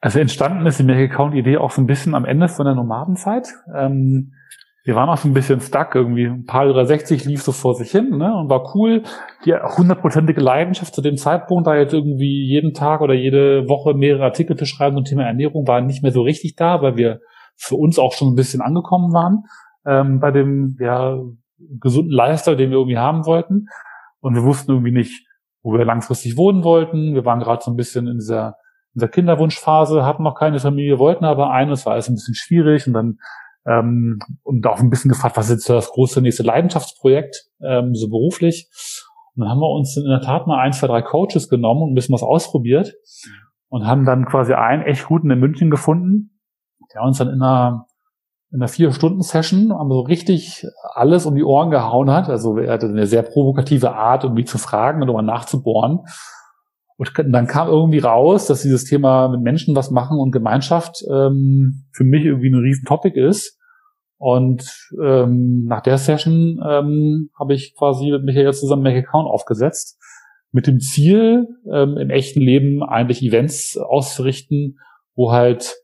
Also entstanden ist die Make It Count Idee auch so ein bisschen am Ende von der Nomadenzeit. Ähm, wir waren auch so ein bisschen stuck irgendwie. Ein paar über 60 lief so vor sich hin ne, und war cool. Die hundertprozentige Leidenschaft zu dem Zeitpunkt, da jetzt irgendwie jeden Tag oder jede Woche mehrere Artikel zu schreiben zum Thema Ernährung, war nicht mehr so richtig da, weil wir für uns auch schon ein bisschen angekommen waren ähm, bei dem ja, gesunden Lifestyle, den wir irgendwie haben wollten. Und wir wussten irgendwie nicht, wo wir langfristig wohnen wollten. Wir waren gerade so ein bisschen in dieser, in dieser Kinderwunschphase, hatten noch keine Familie, wollten aber eine. Es war alles ein bisschen schwierig und dann ähm, und auch ein bisschen gefragt, was ist jetzt das große nächste Leidenschaftsprojekt, ähm, so beruflich. Und dann haben wir uns in der Tat mal ein, zwei, drei Coaches genommen und ein bisschen was ausprobiert und haben dann quasi einen echt guten in München gefunden, der uns dann in einer, in einer Vier-Stunden-Session so richtig alles um die Ohren gehauen hat. Also er hatte eine sehr provokative Art, mich zu fragen und um nachzubohren. Und dann kam irgendwie raus, dass dieses Thema mit Menschen was machen und Gemeinschaft ähm, für mich irgendwie ein riesen Topic ist. Und ähm, nach der Session ähm, habe ich quasi mit Michael zusammen Make Account aufgesetzt, mit dem Ziel, ähm, im echten Leben eigentlich Events auszurichten, wo halt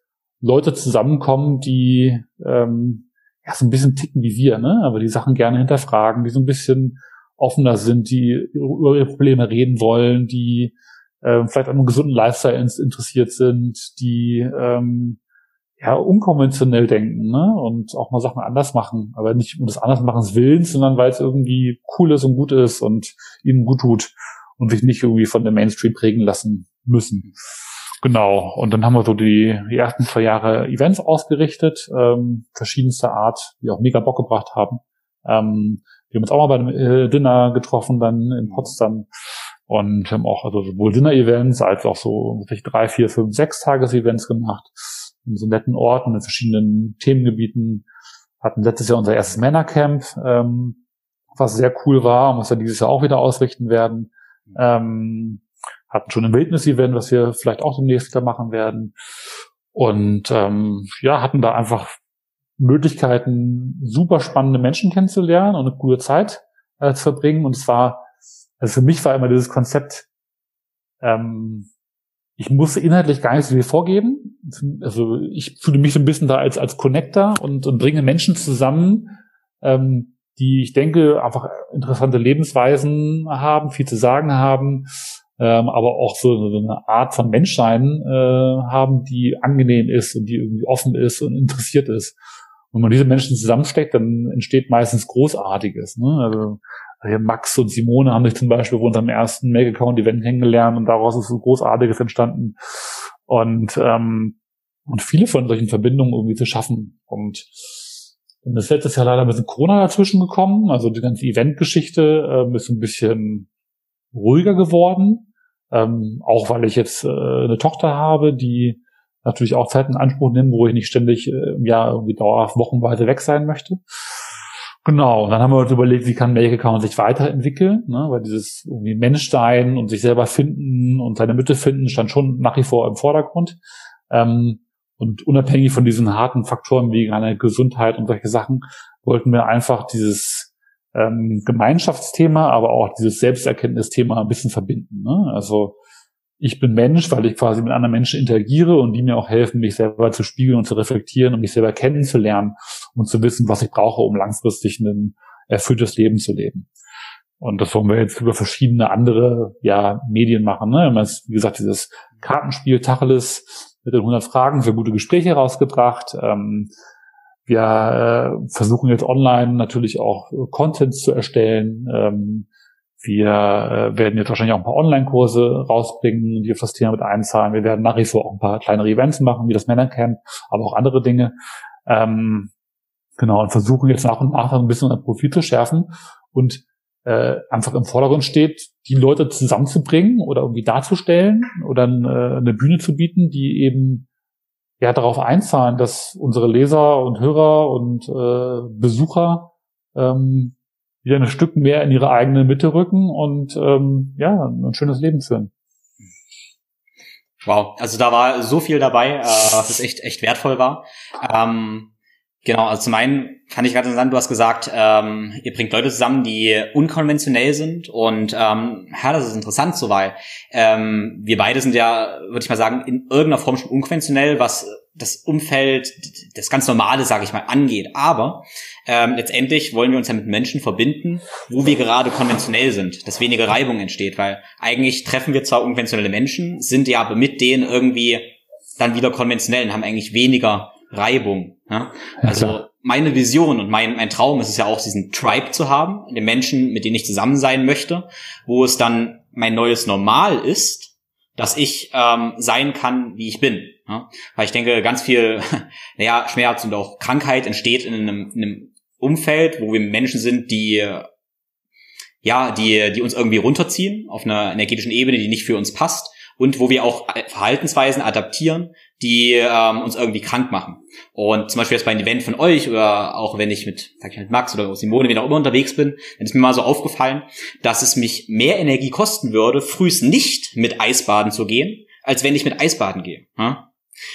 Leute zusammenkommen, die ähm, ja so ein bisschen ticken wie wir, ne? aber die Sachen gerne hinterfragen, die so ein bisschen offener sind, die über ihre Probleme reden wollen, die äh, vielleicht an einem gesunden Lifestyle interessiert sind, die ähm, ja unkonventionell denken ne? und auch mal Sachen anders machen, aber nicht um des Andersmachens Willens, sondern weil es irgendwie cool ist und gut ist und ihnen gut tut und sich nicht irgendwie von dem Mainstream prägen lassen müssen. Genau. Und dann haben wir so die, die ersten zwei Jahre Events ausgerichtet, ähm, verschiedenster Art, die auch mega Bock gebracht haben. Ähm, wir haben uns auch mal bei einem äh, Dinner getroffen, dann in Potsdam. Und haben auch also sowohl Dinner-Events als auch so drei, vier, fünf, sechs Tages-Events gemacht. In so netten Orten, in verschiedenen Themengebieten. Hatten letztes Jahr unser erstes Männercamp, ähm, was sehr cool war und was wir dieses Jahr auch wieder ausrichten werden. Ähm, hatten schon ein Wildnis-Event, was wir vielleicht auch demnächst wieder machen werden. Und ähm, ja, hatten da einfach Möglichkeiten, super spannende Menschen kennenzulernen und eine gute Zeit äh, zu verbringen. Und es war, also für mich war immer dieses Konzept, ähm, ich musste inhaltlich gar nicht so viel vorgeben. Also ich fühle mich so ein bisschen da als, als Connector und, und bringe Menschen zusammen, ähm, die, ich denke, einfach interessante Lebensweisen haben, viel zu sagen haben, ähm, aber auch so, so eine Art von Menschsein äh, haben, die angenehm ist und die irgendwie offen ist und interessiert ist. Und wenn man diese Menschen zusammensteckt, dann entsteht meistens Großartiges. Ne? Also Max und Simone haben sich zum Beispiel bei unserem ersten Make-Account-Event kennengelernt und daraus ist so Großartiges entstanden. Und, ähm, und viele von solchen Verbindungen irgendwie zu schaffen. Und dann ist letztes Jahr leider ein bisschen Corona dazwischen gekommen. Also die ganze Eventgeschichte äh, ist ein bisschen ruhiger geworden. Ähm, auch weil ich jetzt äh, eine Tochter habe, die natürlich auch Zeit in Anspruch nimmt, wo ich nicht ständig äh, im irgendwie dauerhaft wochenweise weg sein möchte. Genau, und dann haben wir uns überlegt, wie kann Make Account sich weiterentwickeln, ne? weil dieses irgendwie Menschsein und sich selber finden und seine Mitte finden stand schon nach wie vor im Vordergrund. Ähm, und unabhängig von diesen harten Faktoren wie eine Gesundheit und solche Sachen, wollten wir einfach dieses ähm, Gemeinschaftsthema, aber auch dieses Selbsterkenntnisthema ein bisschen verbinden. Ne? Also ich bin Mensch, weil ich quasi mit anderen Menschen interagiere und die mir auch helfen, mich selber zu spiegeln und zu reflektieren und mich selber kennenzulernen und zu wissen, was ich brauche, um langfristig ein erfülltes Leben zu leben. Und das wollen wir jetzt über verschiedene andere ja, Medien machen. Ne? Wir haben jetzt, wie gesagt, dieses Kartenspiel Tacheles mit den 100 Fragen für gute Gespräche rausgebracht. Ähm, wir äh, versuchen jetzt online natürlich auch Content zu erstellen. Ähm, wir äh, werden jetzt wahrscheinlich auch ein paar Online-Kurse rausbringen, die auf das Thema mit einzahlen. Wir werden nach wie vor auch ein paar kleinere Events machen, wie das Männercamp, aber auch andere Dinge. Ähm, genau, und versuchen jetzt nach und nach ein bisschen ein Profil zu schärfen und äh, einfach im Vordergrund steht, die Leute zusammenzubringen oder irgendwie darzustellen oder äh, eine Bühne zu bieten, die eben ja darauf einzahlen, dass unsere Leser und Hörer und äh, Besucher ähm, wieder ein Stück mehr in ihre eigene Mitte rücken und ähm, ja, ein schönes Leben führen. Wow, also da war so viel dabei, äh, was echt, echt wertvoll war. Ähm, genau, also zum einen fand ich gerade interessant, du hast gesagt, ähm, ihr bringt Leute zusammen, die unkonventionell sind. Und ähm, ja, das ist interessant so, weil ähm, wir beide sind ja, würde ich mal sagen, in irgendeiner Form schon unkonventionell, was das Umfeld, das ganz Normale, sage ich mal, angeht. Aber ähm, letztendlich wollen wir uns ja mit Menschen verbinden, wo wir gerade konventionell sind, dass weniger Reibung entsteht, weil eigentlich treffen wir zwar unkonventionelle Menschen, sind ja aber mit denen irgendwie dann wieder konventionell und haben eigentlich weniger Reibung. Ja? Also ja, meine Vision und mein, mein Traum ist es ja auch, diesen Tribe zu haben, den Menschen, mit denen ich zusammen sein möchte, wo es dann mein neues Normal ist, dass ich ähm, sein kann, wie ich bin. Ja? Weil ich denke, ganz viel naja, Schmerz und auch Krankheit entsteht in einem, in einem Umfeld, wo wir Menschen sind, die ja, die, die uns irgendwie runterziehen auf einer energetischen Ebene, die nicht für uns passt und wo wir auch Verhaltensweisen adaptieren, die ähm, uns irgendwie krank machen. Und zum Beispiel jetzt bei einem Event von euch oder auch wenn ich mit, sag ich mit Max oder Simone, wie auch immer unterwegs bin, dann ist mir mal so aufgefallen, dass es mich mehr Energie kosten würde, frühst nicht mit Eisbaden zu gehen, als wenn ich mit Eisbaden gehe. Ja?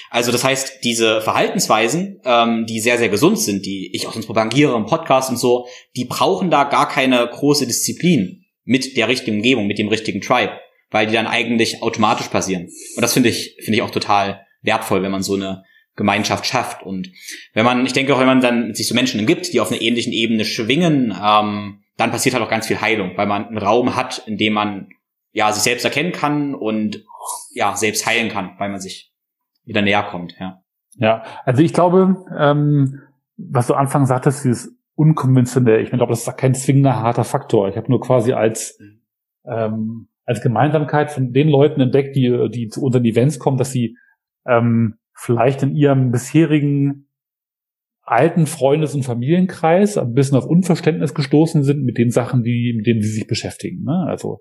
Also das heißt, diese Verhaltensweisen, ähm, die sehr, sehr gesund sind, die ich auch sonst propagiere im Podcast und so, die brauchen da gar keine große Disziplin mit der richtigen Umgebung, mit dem richtigen Tribe, weil die dann eigentlich automatisch passieren. Und das finde ich, finde ich auch total wertvoll, wenn man so eine Gemeinschaft schafft. Und wenn man, ich denke auch, wenn man dann sich so Menschen gibt, die auf einer ähnlichen Ebene schwingen, ähm, dann passiert halt auch ganz viel Heilung, weil man einen Raum hat, in dem man ja sich selbst erkennen kann und ja selbst heilen kann, weil man sich wieder näher kommt, ja. Ja, also ich glaube, ähm, was du anfangs sagtest, dieses unkonventionell, ich glaube, das ist kein zwingender harter Faktor. Ich habe nur quasi als ähm, als Gemeinsamkeit von den Leuten entdeckt, die die zu unseren Events kommen, dass sie ähm, vielleicht in ihrem bisherigen alten Freundes- und Familienkreis ein bisschen auf Unverständnis gestoßen sind mit den Sachen, die, mit denen sie sich beschäftigen. Ne? Also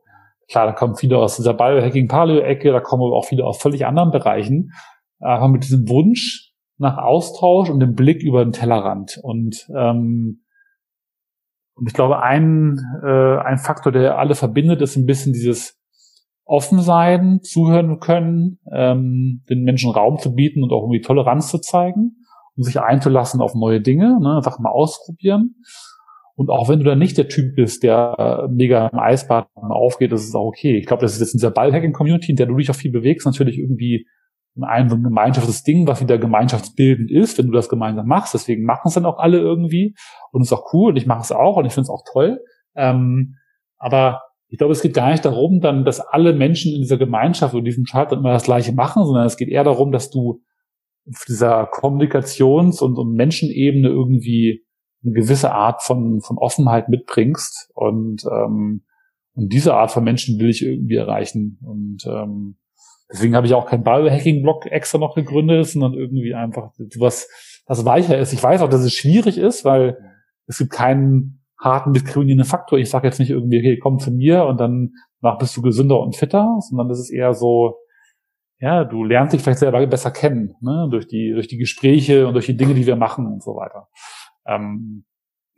klar, da kommen viele aus dieser Biohacking-Paleo-Ecke, da kommen aber auch viele aus völlig anderen Bereichen einfach mit diesem Wunsch nach Austausch und dem Blick über den Tellerrand. Und, ähm, und ich glaube, ein, äh, ein Faktor, der alle verbindet, ist ein bisschen dieses offen sein, zuhören können, ähm, den Menschen Raum zu bieten und auch irgendwie Toleranz zu zeigen und sich einzulassen auf neue Dinge, ne, einfach mal ausprobieren. Und auch wenn du dann nicht der Typ bist, der äh, mega im Eisbad aufgeht, das ist auch okay. Ich glaube, das ist jetzt in dieser Ballhacking-Community, in der du dich auch viel bewegst, natürlich irgendwie ein, gemeinschaftsliches Ding, was wieder gemeinschaftsbildend ist, wenn du das gemeinsam machst. Deswegen machen es dann auch alle irgendwie. Und es ist auch cool und ich mache es auch und ich finde es auch toll. Ähm, aber ich glaube, es geht gar nicht darum, dann, dass alle Menschen in dieser Gemeinschaft und diesem Chart immer das Gleiche machen, sondern es geht eher darum, dass du auf dieser Kommunikations- und, und Menschenebene irgendwie eine gewisse Art von, von Offenheit mitbringst. Und, ähm, und diese Art von Menschen will ich irgendwie erreichen. Und ähm, deswegen habe ich auch keinen Biohacking-Blog extra noch gegründet, sondern irgendwie einfach was, was weicher ist. Ich weiß auch, dass es schwierig ist, weil es gibt keinen harten diskriminierenden Faktor. Ich sage jetzt nicht irgendwie, okay, komm zu mir und dann mach bist du gesünder und fitter, sondern das ist eher so, ja, du lernst dich vielleicht selber besser kennen, ne? durch die durch die Gespräche und durch die Dinge, die wir machen und so weiter. Ähm,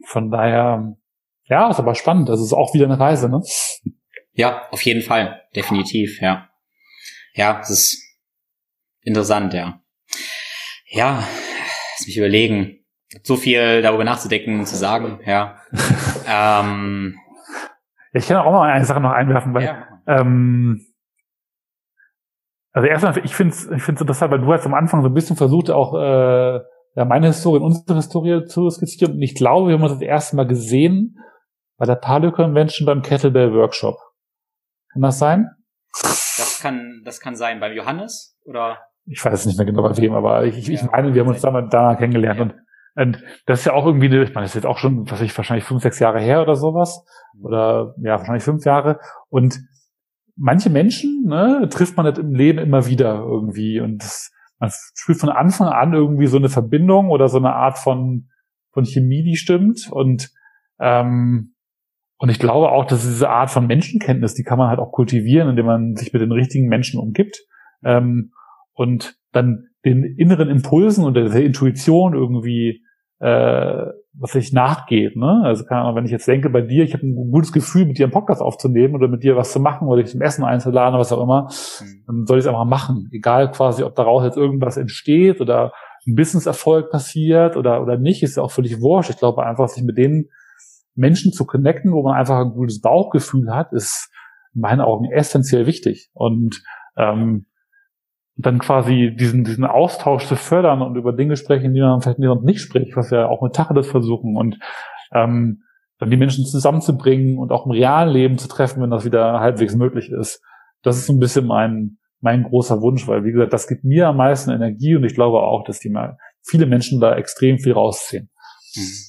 von daher, ja, ist aber spannend. Das ist auch wieder eine Reise, ne? Ja, auf jeden Fall, definitiv, ja. Ja, es ist interessant, ja. Ja, lass mich überlegen so viel darüber nachzudenken, zu sagen, ja. ähm, ich kann auch mal eine Sache noch einwerfen, weil ja. ähm, also erstmal, ich finde es ich find's interessant, weil du hast am Anfang so ein bisschen versucht, auch äh, ja, meine Historie und unsere Historie zu skizzieren. Und ich glaube, wir haben uns das erste Mal gesehen bei der Paleo Convention beim Kettlebell Workshop. Kann das sein? Das kann, das kann sein. Beim Johannes oder? Ich weiß es nicht mehr genau bei wem, aber ich, ich ja, meine, wir haben uns da mal da kennengelernt. Ja. Und und das ist ja auch irgendwie, eine, ich meine, das ist jetzt auch schon, was ich, wahrscheinlich fünf, sechs Jahre her oder sowas. Oder ja, wahrscheinlich fünf Jahre. Und manche Menschen ne, trifft man das im Leben immer wieder irgendwie. Und das, man spürt von Anfang an irgendwie so eine Verbindung oder so eine Art von, von Chemie, die stimmt. Und, ähm, und ich glaube auch, dass diese Art von Menschenkenntnis, die kann man halt auch kultivieren, indem man sich mit den richtigen Menschen umgibt. Ähm, und dann den inneren Impulsen und der Intuition irgendwie äh, was ich nachgeht. Ne? Also keine Ahnung, wenn ich jetzt denke bei dir, ich habe ein gutes Gefühl, mit dir einen Podcast aufzunehmen oder mit dir was zu machen oder dich zum Essen einzuladen oder was auch immer, mhm. dann soll ich es einfach machen. Egal quasi, ob daraus jetzt irgendwas entsteht oder ein Businesserfolg passiert oder, oder nicht, ist ja auch völlig wurscht. Ich glaube einfach, sich mit den Menschen zu connecten, wo man einfach ein gutes Bauchgefühl hat, ist in meinen Augen essentiell wichtig. Und ähm, und dann quasi diesen, diesen Austausch zu fördern und über Dinge sprechen, die man vielleicht nicht spricht, was wir auch mit Tacheles versuchen und ähm, dann die Menschen zusammenzubringen und auch im realen Leben zu treffen, wenn das wieder halbwegs möglich ist. Das ist so ein bisschen mein, mein großer Wunsch, weil wie gesagt, das gibt mir am meisten Energie und ich glaube auch, dass die mal viele Menschen da extrem viel rausziehen. Mhm.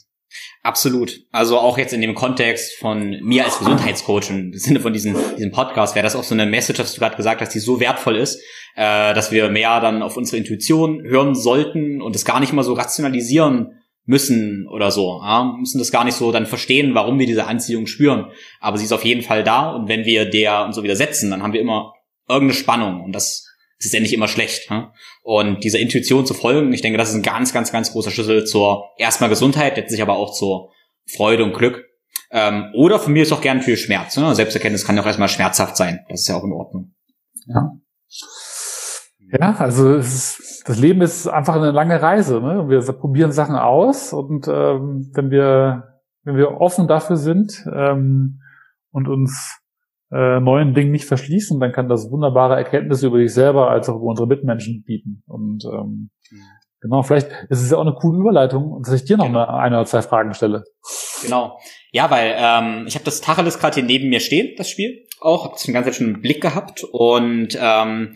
Absolut. Also auch jetzt in dem Kontext von mir als Gesundheitscoach im Sinne von diesem, diesem Podcast wäre das auch so eine Message, was du gerade gesagt hast, die so wertvoll ist, äh, dass wir mehr dann auf unsere Intuition hören sollten und es gar nicht mal so rationalisieren müssen oder so. Ja? Müssen das gar nicht so dann verstehen, warum wir diese Anziehung spüren. Aber sie ist auf jeden Fall da und wenn wir der und so widersetzen, dann haben wir immer irgendeine Spannung und das ist ja nicht immer schlecht. Ne? Und dieser Intuition zu folgen, ich denke, das ist ein ganz, ganz, ganz großer Schlüssel zur erstmal Gesundheit, letztlich aber auch zur Freude und Glück. Ähm, oder von mir ist auch gern viel Schmerz. Ne? Selbsterkenntnis kann ja auch erstmal schmerzhaft sein. Das ist ja auch in Ordnung. Ja. Ja, also ist, das Leben ist einfach eine lange Reise. Ne? Wir probieren Sachen aus und ähm, wenn wir wenn wir offen dafür sind ähm, und uns äh, neuen Dingen nicht verschließen, dann kann das wunderbare Erkenntnisse über dich selber als auch über unsere Mitmenschen bieten. Und ähm, mhm. genau, vielleicht ist es ja auch eine coole Überleitung, dass ich dir noch genau. eine, eine oder zwei Fragen stelle. Genau. Ja, weil ähm, ich habe das Tacheles gerade hier neben mir stehen, das Spiel. Auch, habe das den ganzen schon im Blick gehabt. Und ähm,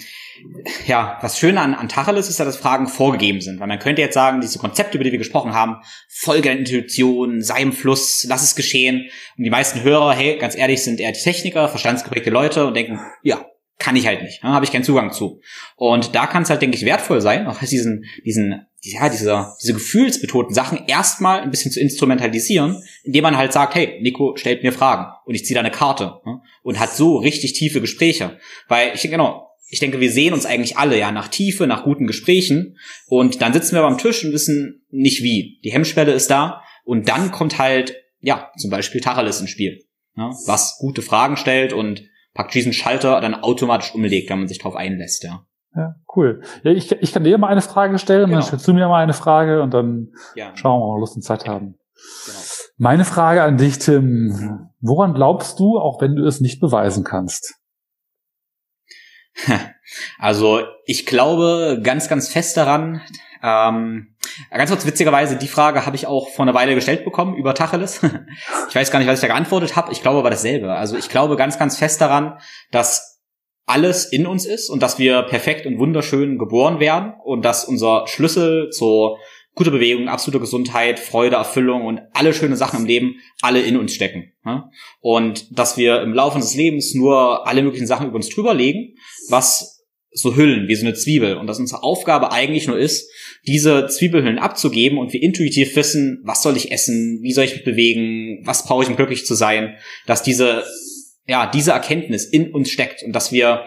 ja, was Schöne an, an Tacheles ist ja, dass Fragen vorgegeben sind, weil man könnte jetzt sagen, diese Konzepte, über die wir gesprochen haben, Folge der Intuition, sei im Fluss, lass es geschehen. Und die meisten Hörer, hey, ganz ehrlich, sind eher die Techniker, verstandsgeprägte Leute und denken, ja, kann ich halt nicht, ja, habe ich keinen Zugang zu. Und da kann es halt, denke ich, wertvoll sein, auch diesen, diesen, ja, diese, diese gefühlsbetonten Sachen erstmal ein bisschen zu instrumentalisieren, indem man halt sagt, hey, Nico stellt mir Fragen und ich ziehe da eine Karte ja, und hat so richtig tiefe Gespräche. Weil ich denke, genau, ich denke, wir sehen uns eigentlich alle ja nach Tiefe, nach guten Gesprächen und dann sitzen wir beim Tisch und wissen nicht wie. Die Hemmschwelle ist da und dann kommt halt, ja, zum Beispiel Tacheles ins Spiel, ja, was gute Fragen stellt und praktisch diesen Schalter dann automatisch umlegt, wenn man sich darauf einlässt, ja. Ja, cool. Ja, ich, ich kann dir mal eine Frage stellen, genau. dann stellst du mir mal eine Frage und dann ja. schauen wir mal, ob wir Lust und Zeit haben. Genau. Meine Frage an dich, Tim. Woran glaubst du, auch wenn du es nicht beweisen kannst? Also ich glaube ganz, ganz fest daran. Ähm, ganz kurz witzigerweise, die Frage habe ich auch vor einer Weile gestellt bekommen über Tacheles. ich weiß gar nicht, was ich da geantwortet habe. Ich glaube aber dasselbe. Also ich glaube ganz, ganz fest daran, dass alles in uns ist und dass wir perfekt und wunderschön geboren werden und dass unser Schlüssel zur gute Bewegung, absolute Gesundheit, Freude, Erfüllung und alle schöne Sachen im Leben alle in uns stecken. Und dass wir im Laufe unseres Lebens nur alle möglichen Sachen über uns drüber legen, was so Hüllen, wie so eine Zwiebel. Und dass unsere Aufgabe eigentlich nur ist, diese Zwiebelhüllen abzugeben und wir intuitiv wissen, was soll ich essen, wie soll ich mich bewegen, was brauche ich, um glücklich zu sein, dass diese, ja, diese Erkenntnis in uns steckt und dass wir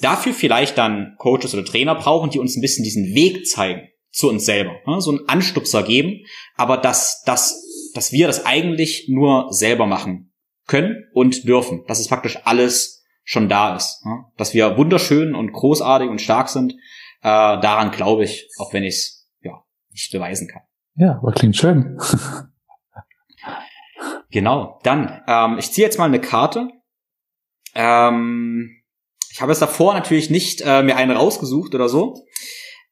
dafür vielleicht dann Coaches oder Trainer brauchen, die uns ein bisschen diesen Weg zeigen zu uns selber, ne? so einen Anstupser geben, aber dass, dass, dass wir das eigentlich nur selber machen können und dürfen. Dass es praktisch alles schon da ist. Ne? Dass wir wunderschön und großartig und stark sind, äh, daran glaube ich, auch wenn ich es ja, nicht beweisen kann. Ja, aber klingt schön. genau, dann, ähm, ich ziehe jetzt mal eine Karte. Ähm, ich habe es davor natürlich nicht äh, mir eine rausgesucht oder so.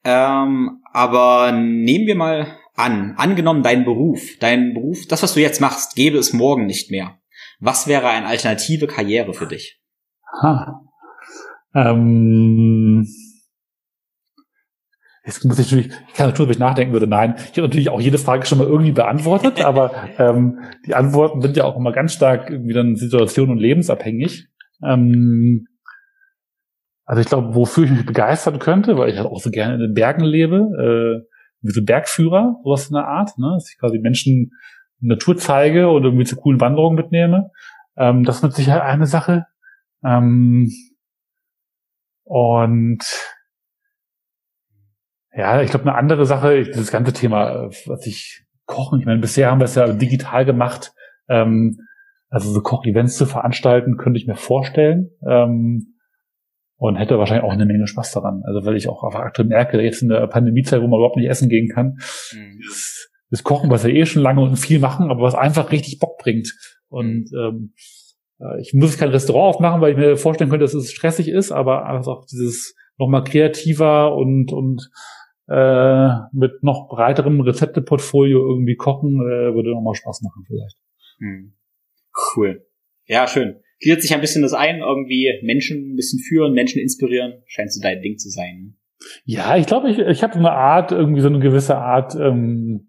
Ähm, aber nehmen wir mal an, angenommen dein Beruf, dein Beruf, das, was du jetzt machst, gäbe es morgen nicht mehr. Was wäre eine alternative Karriere für dich? Ha. Ähm, jetzt muss ich natürlich, ich kann natürlich, ob ich nachdenken würde, nein. Ich habe natürlich auch jede Frage schon mal irgendwie beantwortet, aber ähm, die Antworten sind ja auch immer ganz stark irgendwie dann situation- und lebensabhängig. Ähm, also ich glaube, wofür ich mich begeistern könnte, weil ich halt auch so gerne in den Bergen lebe, äh, wie so Bergführer, sowas in der Art, ne? dass ich quasi Menschen Natur zeige oder irgendwie zu coolen Wanderungen mitnehme. Ähm, das ist mit Sicherheit eine Sache. Ähm, und ja, ich glaube, eine andere Sache, dieses ganze Thema, was ich kochen, ich meine, bisher haben wir es ja digital gemacht. Ähm, also so Koch-Events zu veranstalten, könnte ich mir vorstellen. Ähm, und hätte wahrscheinlich auch eine Menge Spaß daran. Also weil ich auch einfach aktuell merke, jetzt in der Pandemiezeit, wo man überhaupt nicht essen gehen kann, mhm. das, das, Kochen, was wir eh schon lange und viel machen, aber was einfach richtig Bock bringt. Und ähm, äh, ich muss kein Restaurant aufmachen, weil ich mir vorstellen könnte, dass es stressig ist, aber einfach dieses nochmal kreativer und und äh, mit noch breiterem Rezepteportfolio irgendwie kochen, äh, würde nochmal Spaß machen vielleicht. Mhm. Cool. Ja, schön gliedert sich ein bisschen das ein, irgendwie Menschen ein bisschen führen, Menschen inspirieren, scheint so dein Ding zu sein. Ja, ich glaube, ich, ich habe eine Art, irgendwie so eine gewisse Art, ähm,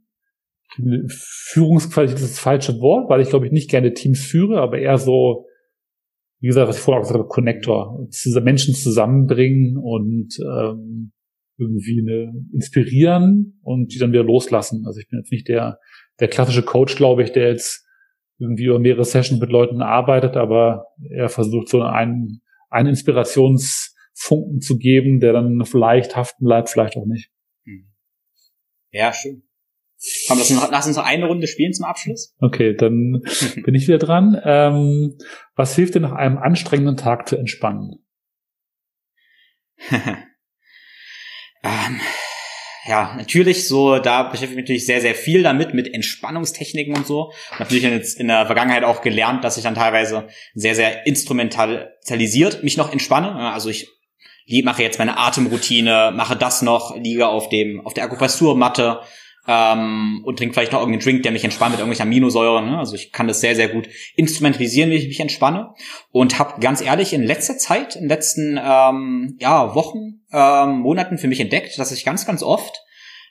Führungsqualität ist das falsche Wort, weil ich glaube ich nicht gerne Teams führe, aber eher so, wie gesagt, was ich vorher gesagt habe, Connector, Menschen zusammenbringen und ähm, irgendwie eine inspirieren und die dann wieder loslassen. Also ich bin jetzt nicht der der klassische Coach, glaube ich, der jetzt irgendwie über mehrere Sessions mit Leuten arbeitet, aber er versucht so einen, einen Inspirationsfunken zu geben, der dann vielleicht haften bleibt, vielleicht auch nicht. Hm. Ja, schön. Komm, lass uns, lass uns noch eine Runde spielen zum Abschluss. Okay, dann bin ich wieder dran. Ähm, was hilft dir nach einem anstrengenden Tag zu entspannen? ähm, ja, natürlich so, da beschäftige ich mich natürlich sehr, sehr viel damit, mit Entspannungstechniken und so. Und natürlich jetzt in der Vergangenheit auch gelernt, dass ich dann teilweise sehr, sehr instrumentalisiert mich noch entspanne. Also ich mache jetzt meine Atemroutine, mache das noch, liege auf dem, auf der Akupressurmatte, ähm, und trinke vielleicht noch irgendeinen Drink, der mich entspannt mit irgendwelchen Aminosäuren. Ne? Also ich kann das sehr, sehr gut instrumentalisieren, wie ich mich entspanne. Und habe ganz ehrlich in letzter Zeit, in letzten ähm, ja, Wochen, ähm, Monaten für mich entdeckt, dass ich ganz, ganz oft,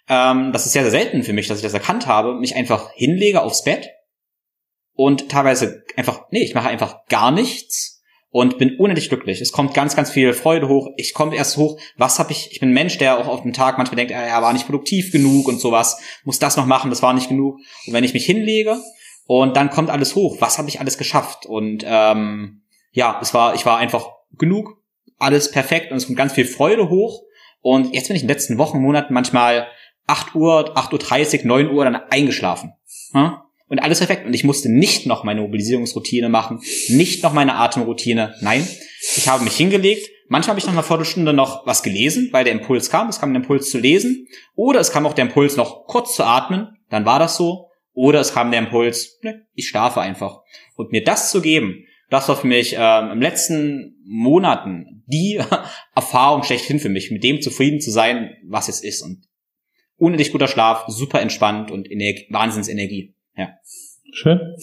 ähm, das ist sehr, sehr selten für mich, dass ich das erkannt habe, mich einfach hinlege aufs Bett und teilweise einfach, nee, ich mache einfach gar nichts und bin unendlich glücklich. Es kommt ganz, ganz viel Freude hoch. Ich komme erst hoch, was habe ich, ich bin Mensch, der auch auf dem Tag manchmal denkt, er war nicht produktiv genug und sowas, muss das noch machen, das war nicht genug. Und wenn ich mich hinlege und dann kommt alles hoch, was habe ich alles geschafft? Und ähm, ja, es war, ich war einfach genug, alles perfekt und es kommt ganz viel Freude hoch. Und jetzt bin ich in den letzten Wochen, Monaten manchmal 8 Uhr, 8.30 Uhr, 9 Uhr dann eingeschlafen. Hm? Und alles perfekt. Und ich musste nicht noch meine Mobilisierungsroutine machen, nicht noch meine Atemroutine. Nein, ich habe mich hingelegt. Manchmal habe ich nach einer Viertelstunde noch was gelesen, weil der Impuls kam. Es kam der Impuls zu lesen. Oder es kam auch der Impuls noch kurz zu atmen. Dann war das so. Oder es kam der Impuls, ne, ich schlafe einfach. Und mir das zu geben, das war für mich ähm, im letzten Monaten die Erfahrung schlechthin für mich, mit dem zufrieden zu sein, was es ist. Und unendlich guter Schlaf, super entspannt und Energie, Wahnsinnsenergie. Ja. Schön.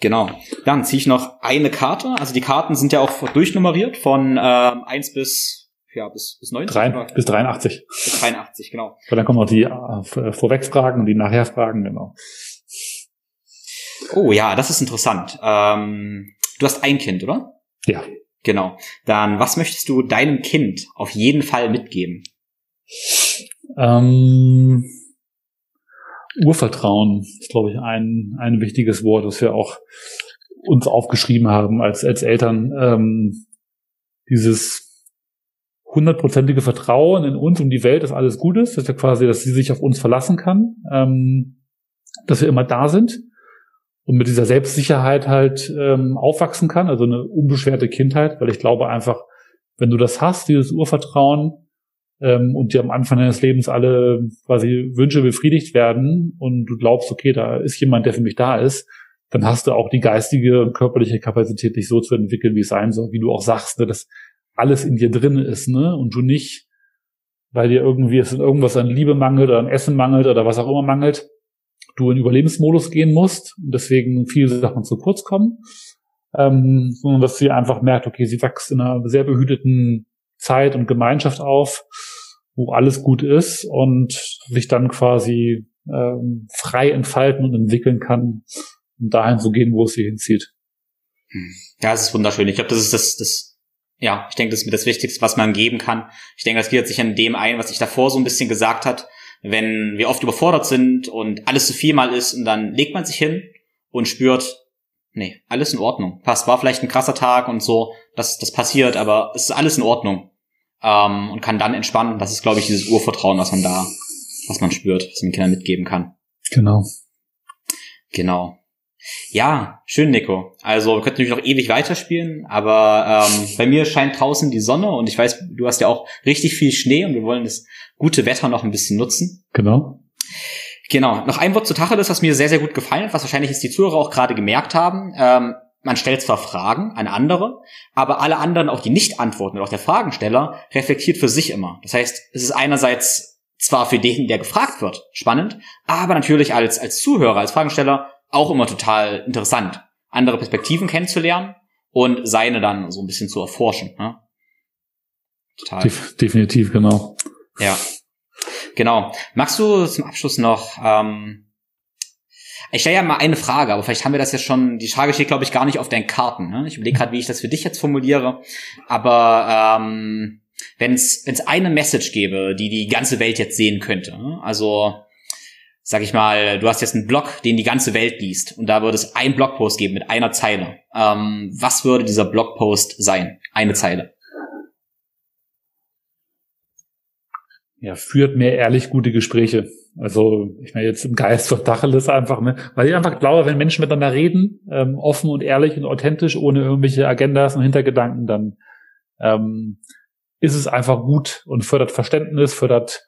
Genau. Dann ziehe ich noch eine Karte. Also die Karten sind ja auch durchnummeriert von ähm, 1 bis ja, bis, bis 90. Drei, bis 83. Bis 83, genau. Weil dann kommen noch die äh, Vorwegfragen und die Nachherfragen, genau. Oh ja, das ist interessant. Ähm, du hast ein Kind, oder? Ja. Genau. Dann, was möchtest du deinem Kind auf jeden Fall mitgeben? Ähm, Urvertrauen ist, glaube ich, ein, ein wichtiges Wort, das wir auch uns aufgeschrieben haben als, als Eltern. Ähm, dieses hundertprozentige Vertrauen in uns und die Welt, dass alles gut ist, dass wir quasi, dass sie sich auf uns verlassen kann, ähm, dass wir immer da sind und mit dieser Selbstsicherheit halt ähm, aufwachsen kann, also eine unbeschwerte Kindheit, weil ich glaube einfach, wenn du das hast, dieses Urvertrauen, ähm, und dir am Anfang deines Lebens alle quasi Wünsche befriedigt werden und du glaubst, okay, da ist jemand, der für mich da ist, dann hast du auch die geistige und körperliche Kapazität, dich so zu entwickeln, wie es sein soll, wie du auch sagst, ne, dass alles in dir drin ist, ne, und du nicht, weil dir irgendwie es irgendwas an Liebe mangelt oder an Essen mangelt oder was auch immer mangelt, du in Überlebensmodus gehen musst. Und deswegen viele Sachen zu kurz kommen, ähm, sondern dass sie einfach merkt, okay, sie wächst in einer sehr behüteten Zeit und Gemeinschaft auf, wo alles gut ist und sich dann quasi ähm, frei entfalten und entwickeln kann, um dahin zu gehen, wo es sie hinzieht. Ja, es ist wunderschön. Ich glaube, das ist das, das, ja, ich denke, das ist mir das Wichtigste, was man geben kann. Ich denke, das geht sich an dem ein, was ich davor so ein bisschen gesagt hat. Wenn wir oft überfordert sind und alles zu viel mal ist und dann legt man sich hin und spürt, nee, alles in Ordnung. Passt, war vielleicht ein krasser Tag und so, das, das passiert, aber es ist alles in Ordnung ähm, und kann dann entspannen. Das ist, glaube ich, dieses Urvertrauen, was man da, was man spürt, was man den Kindern mitgeben kann. Genau. Genau. Ja, schön, Nico. Also wir könnten natürlich noch ewig weiterspielen, aber ähm, bei mir scheint draußen die Sonne und ich weiß, du hast ja auch richtig viel Schnee und wir wollen das gute Wetter noch ein bisschen nutzen. Genau. Genau. Noch ein Wort zu Tacheles, was mir sehr, sehr gut gefallen hat, was wahrscheinlich jetzt die Zuhörer auch gerade gemerkt haben. Ähm, man stellt zwar Fragen an andere, aber alle anderen, auch die nicht antworten oder auch der Fragensteller, reflektiert für sich immer. Das heißt, es ist einerseits zwar für den, der gefragt wird, spannend, aber natürlich als, als Zuhörer, als Fragensteller auch immer total interessant, andere Perspektiven kennenzulernen und seine dann so ein bisschen zu erforschen. Ne? Total. Def definitiv, genau. Ja. Genau. Magst du zum Abschluss noch ähm, ich stelle ja mal eine Frage, aber vielleicht haben wir das ja schon, die Frage steht, glaube ich, gar nicht auf deinen Karten. Ne? Ich überlege gerade, wie ich das für dich jetzt formuliere. Aber ähm, wenn es eine Message gäbe, die die ganze Welt jetzt sehen könnte, ne? also sag ich mal, du hast jetzt einen Blog, den die ganze Welt liest und da würde es einen Blogpost geben mit einer Zeile. Ähm, was würde dieser Blogpost sein? Eine Zeile. Ja, führt mehr ehrlich gute Gespräche. Also ich meine jetzt im Geist von Dacheles einfach, ne? weil ich einfach glaube, wenn Menschen miteinander reden, ähm, offen und ehrlich und authentisch, ohne irgendwelche Agendas und Hintergedanken, dann ähm, ist es einfach gut und fördert Verständnis, fördert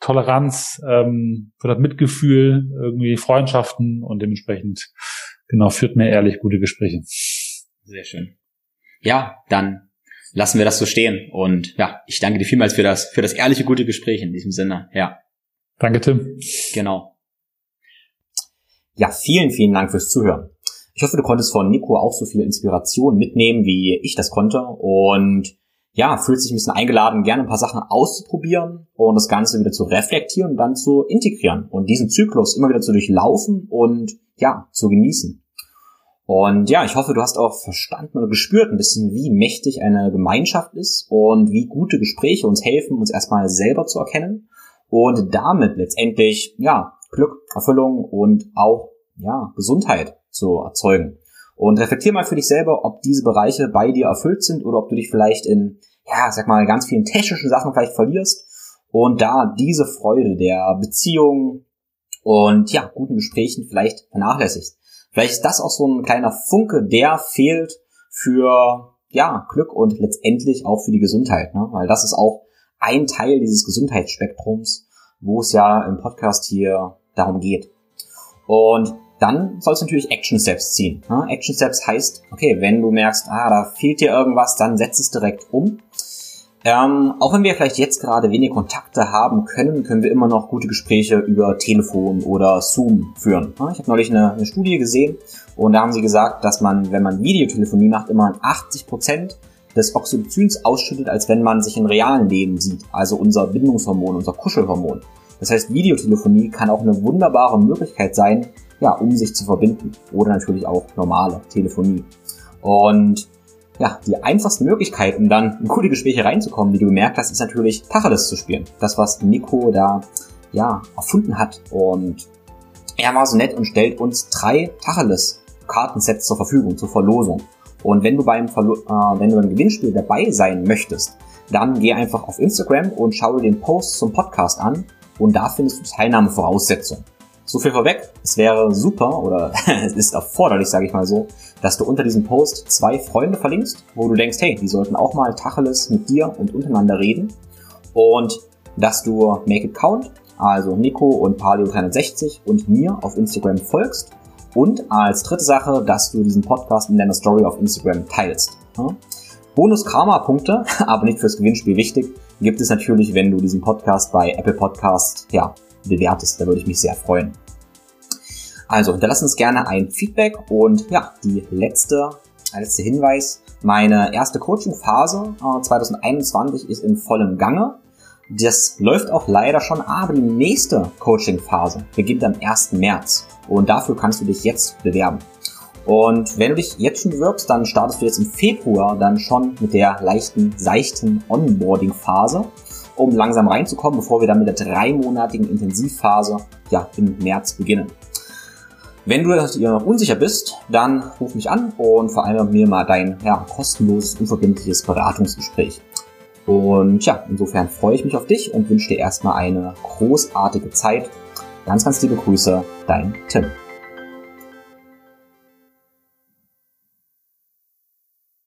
Toleranz, ähm, fördert Mitgefühl, irgendwie Freundschaften und dementsprechend genau führt mehr ehrlich gute Gespräche. Sehr schön. Ja, dann lassen wir das so stehen und ja, ich danke dir vielmals für das für das ehrliche gute Gespräch in diesem Sinne. Ja. Danke, Tim. Genau. Ja, vielen, vielen Dank fürs Zuhören. Ich hoffe, du konntest von Nico auch so viel Inspiration mitnehmen, wie ich das konnte. Und ja, fühlt sich ein bisschen eingeladen, gerne ein paar Sachen auszuprobieren und das Ganze wieder zu reflektieren und dann zu integrieren und diesen Zyklus immer wieder zu durchlaufen und ja, zu genießen. Und ja, ich hoffe, du hast auch verstanden oder gespürt ein bisschen, wie mächtig eine Gemeinschaft ist und wie gute Gespräche uns helfen, uns erstmal selber zu erkennen und damit letztendlich, ja, Glück, Erfüllung und auch, ja, Gesundheit zu erzeugen. Und reflektier mal für dich selber, ob diese Bereiche bei dir erfüllt sind oder ob du dich vielleicht in, ja, sag mal, ganz vielen technischen Sachen vielleicht verlierst und da diese Freude der Beziehung und ja, guten Gesprächen vielleicht vernachlässigst. Vielleicht ist das auch so ein kleiner Funke, der fehlt für ja, Glück und letztendlich auch für die Gesundheit, ne? weil das ist auch ein Teil dieses Gesundheitsspektrums, wo es ja im Podcast hier darum geht. Und dann sollst du natürlich Action Steps ziehen. Ne? Action Steps heißt, okay, wenn du merkst, ah, da fehlt dir irgendwas, dann setz es direkt um. Ähm, auch wenn wir vielleicht jetzt gerade wenig Kontakte haben können, können wir immer noch gute Gespräche über Telefon oder Zoom führen. Ich habe neulich eine, eine, Studie gesehen und da haben sie gesagt, dass man, wenn man Videotelefonie macht, immer 80% des Oxytocins ausschüttet, als wenn man sich im realen Leben sieht. Also unser Bindungshormon, unser Kuschelhormon. Das heißt, Videotelefonie kann auch eine wunderbare Möglichkeit sein, ja, um sich zu verbinden. Oder natürlich auch normale Telefonie. Und ja, die einfachste Möglichkeit, um dann in gute Gespräche reinzukommen, wie du gemerkt hast, ist natürlich Tacheles zu spielen. Das, was Nico da, ja, erfunden hat. Und er war so nett und stellt uns drei Tacheles-Kartensets zur Verfügung, zur Verlosung. Und wenn du beim, Verlo äh, wenn du beim Gewinnspiel dabei sein möchtest, dann geh einfach auf Instagram und schau dir den Post zum Podcast an und da findest du Teilnahmevoraussetzungen. So viel vorweg, es wäre super oder es ist erforderlich, sage ich mal so, dass du unter diesem Post zwei Freunde verlinkst, wo du denkst, hey, die sollten auch mal Tacheles mit dir und untereinander reden. Und dass du Make It Count, also Nico und Paleo360 und mir auf Instagram folgst. Und als dritte Sache, dass du diesen Podcast in deiner Story auf Instagram teilst. Bonus Karma-Punkte, aber nicht fürs Gewinnspiel wichtig, gibt es natürlich, wenn du diesen Podcast bei Apple Podcast ja, bewertest. Da würde ich mich sehr freuen. Also hinterlass uns gerne ein Feedback und ja, die letzte, letzte Hinweis. Meine erste Coaching-Phase äh, 2021 ist in vollem Gange. Das läuft auch leider schon, aber die nächste Coaching-Phase beginnt am 1. März und dafür kannst du dich jetzt bewerben. Und wenn du dich jetzt schon bewirbst, dann startest du jetzt im Februar dann schon mit der leichten, seichten Onboarding-Phase um langsam reinzukommen, bevor wir dann mit der dreimonatigen Intensivphase ja, im März beginnen. Wenn du dir noch unsicher bist, dann ruf mich an und vereinbare mir mal dein ja, kostenloses, unverbindliches Beratungsgespräch. Und ja, insofern freue ich mich auf dich und wünsche dir erstmal eine großartige Zeit. Ganz, ganz liebe Grüße, dein Tim.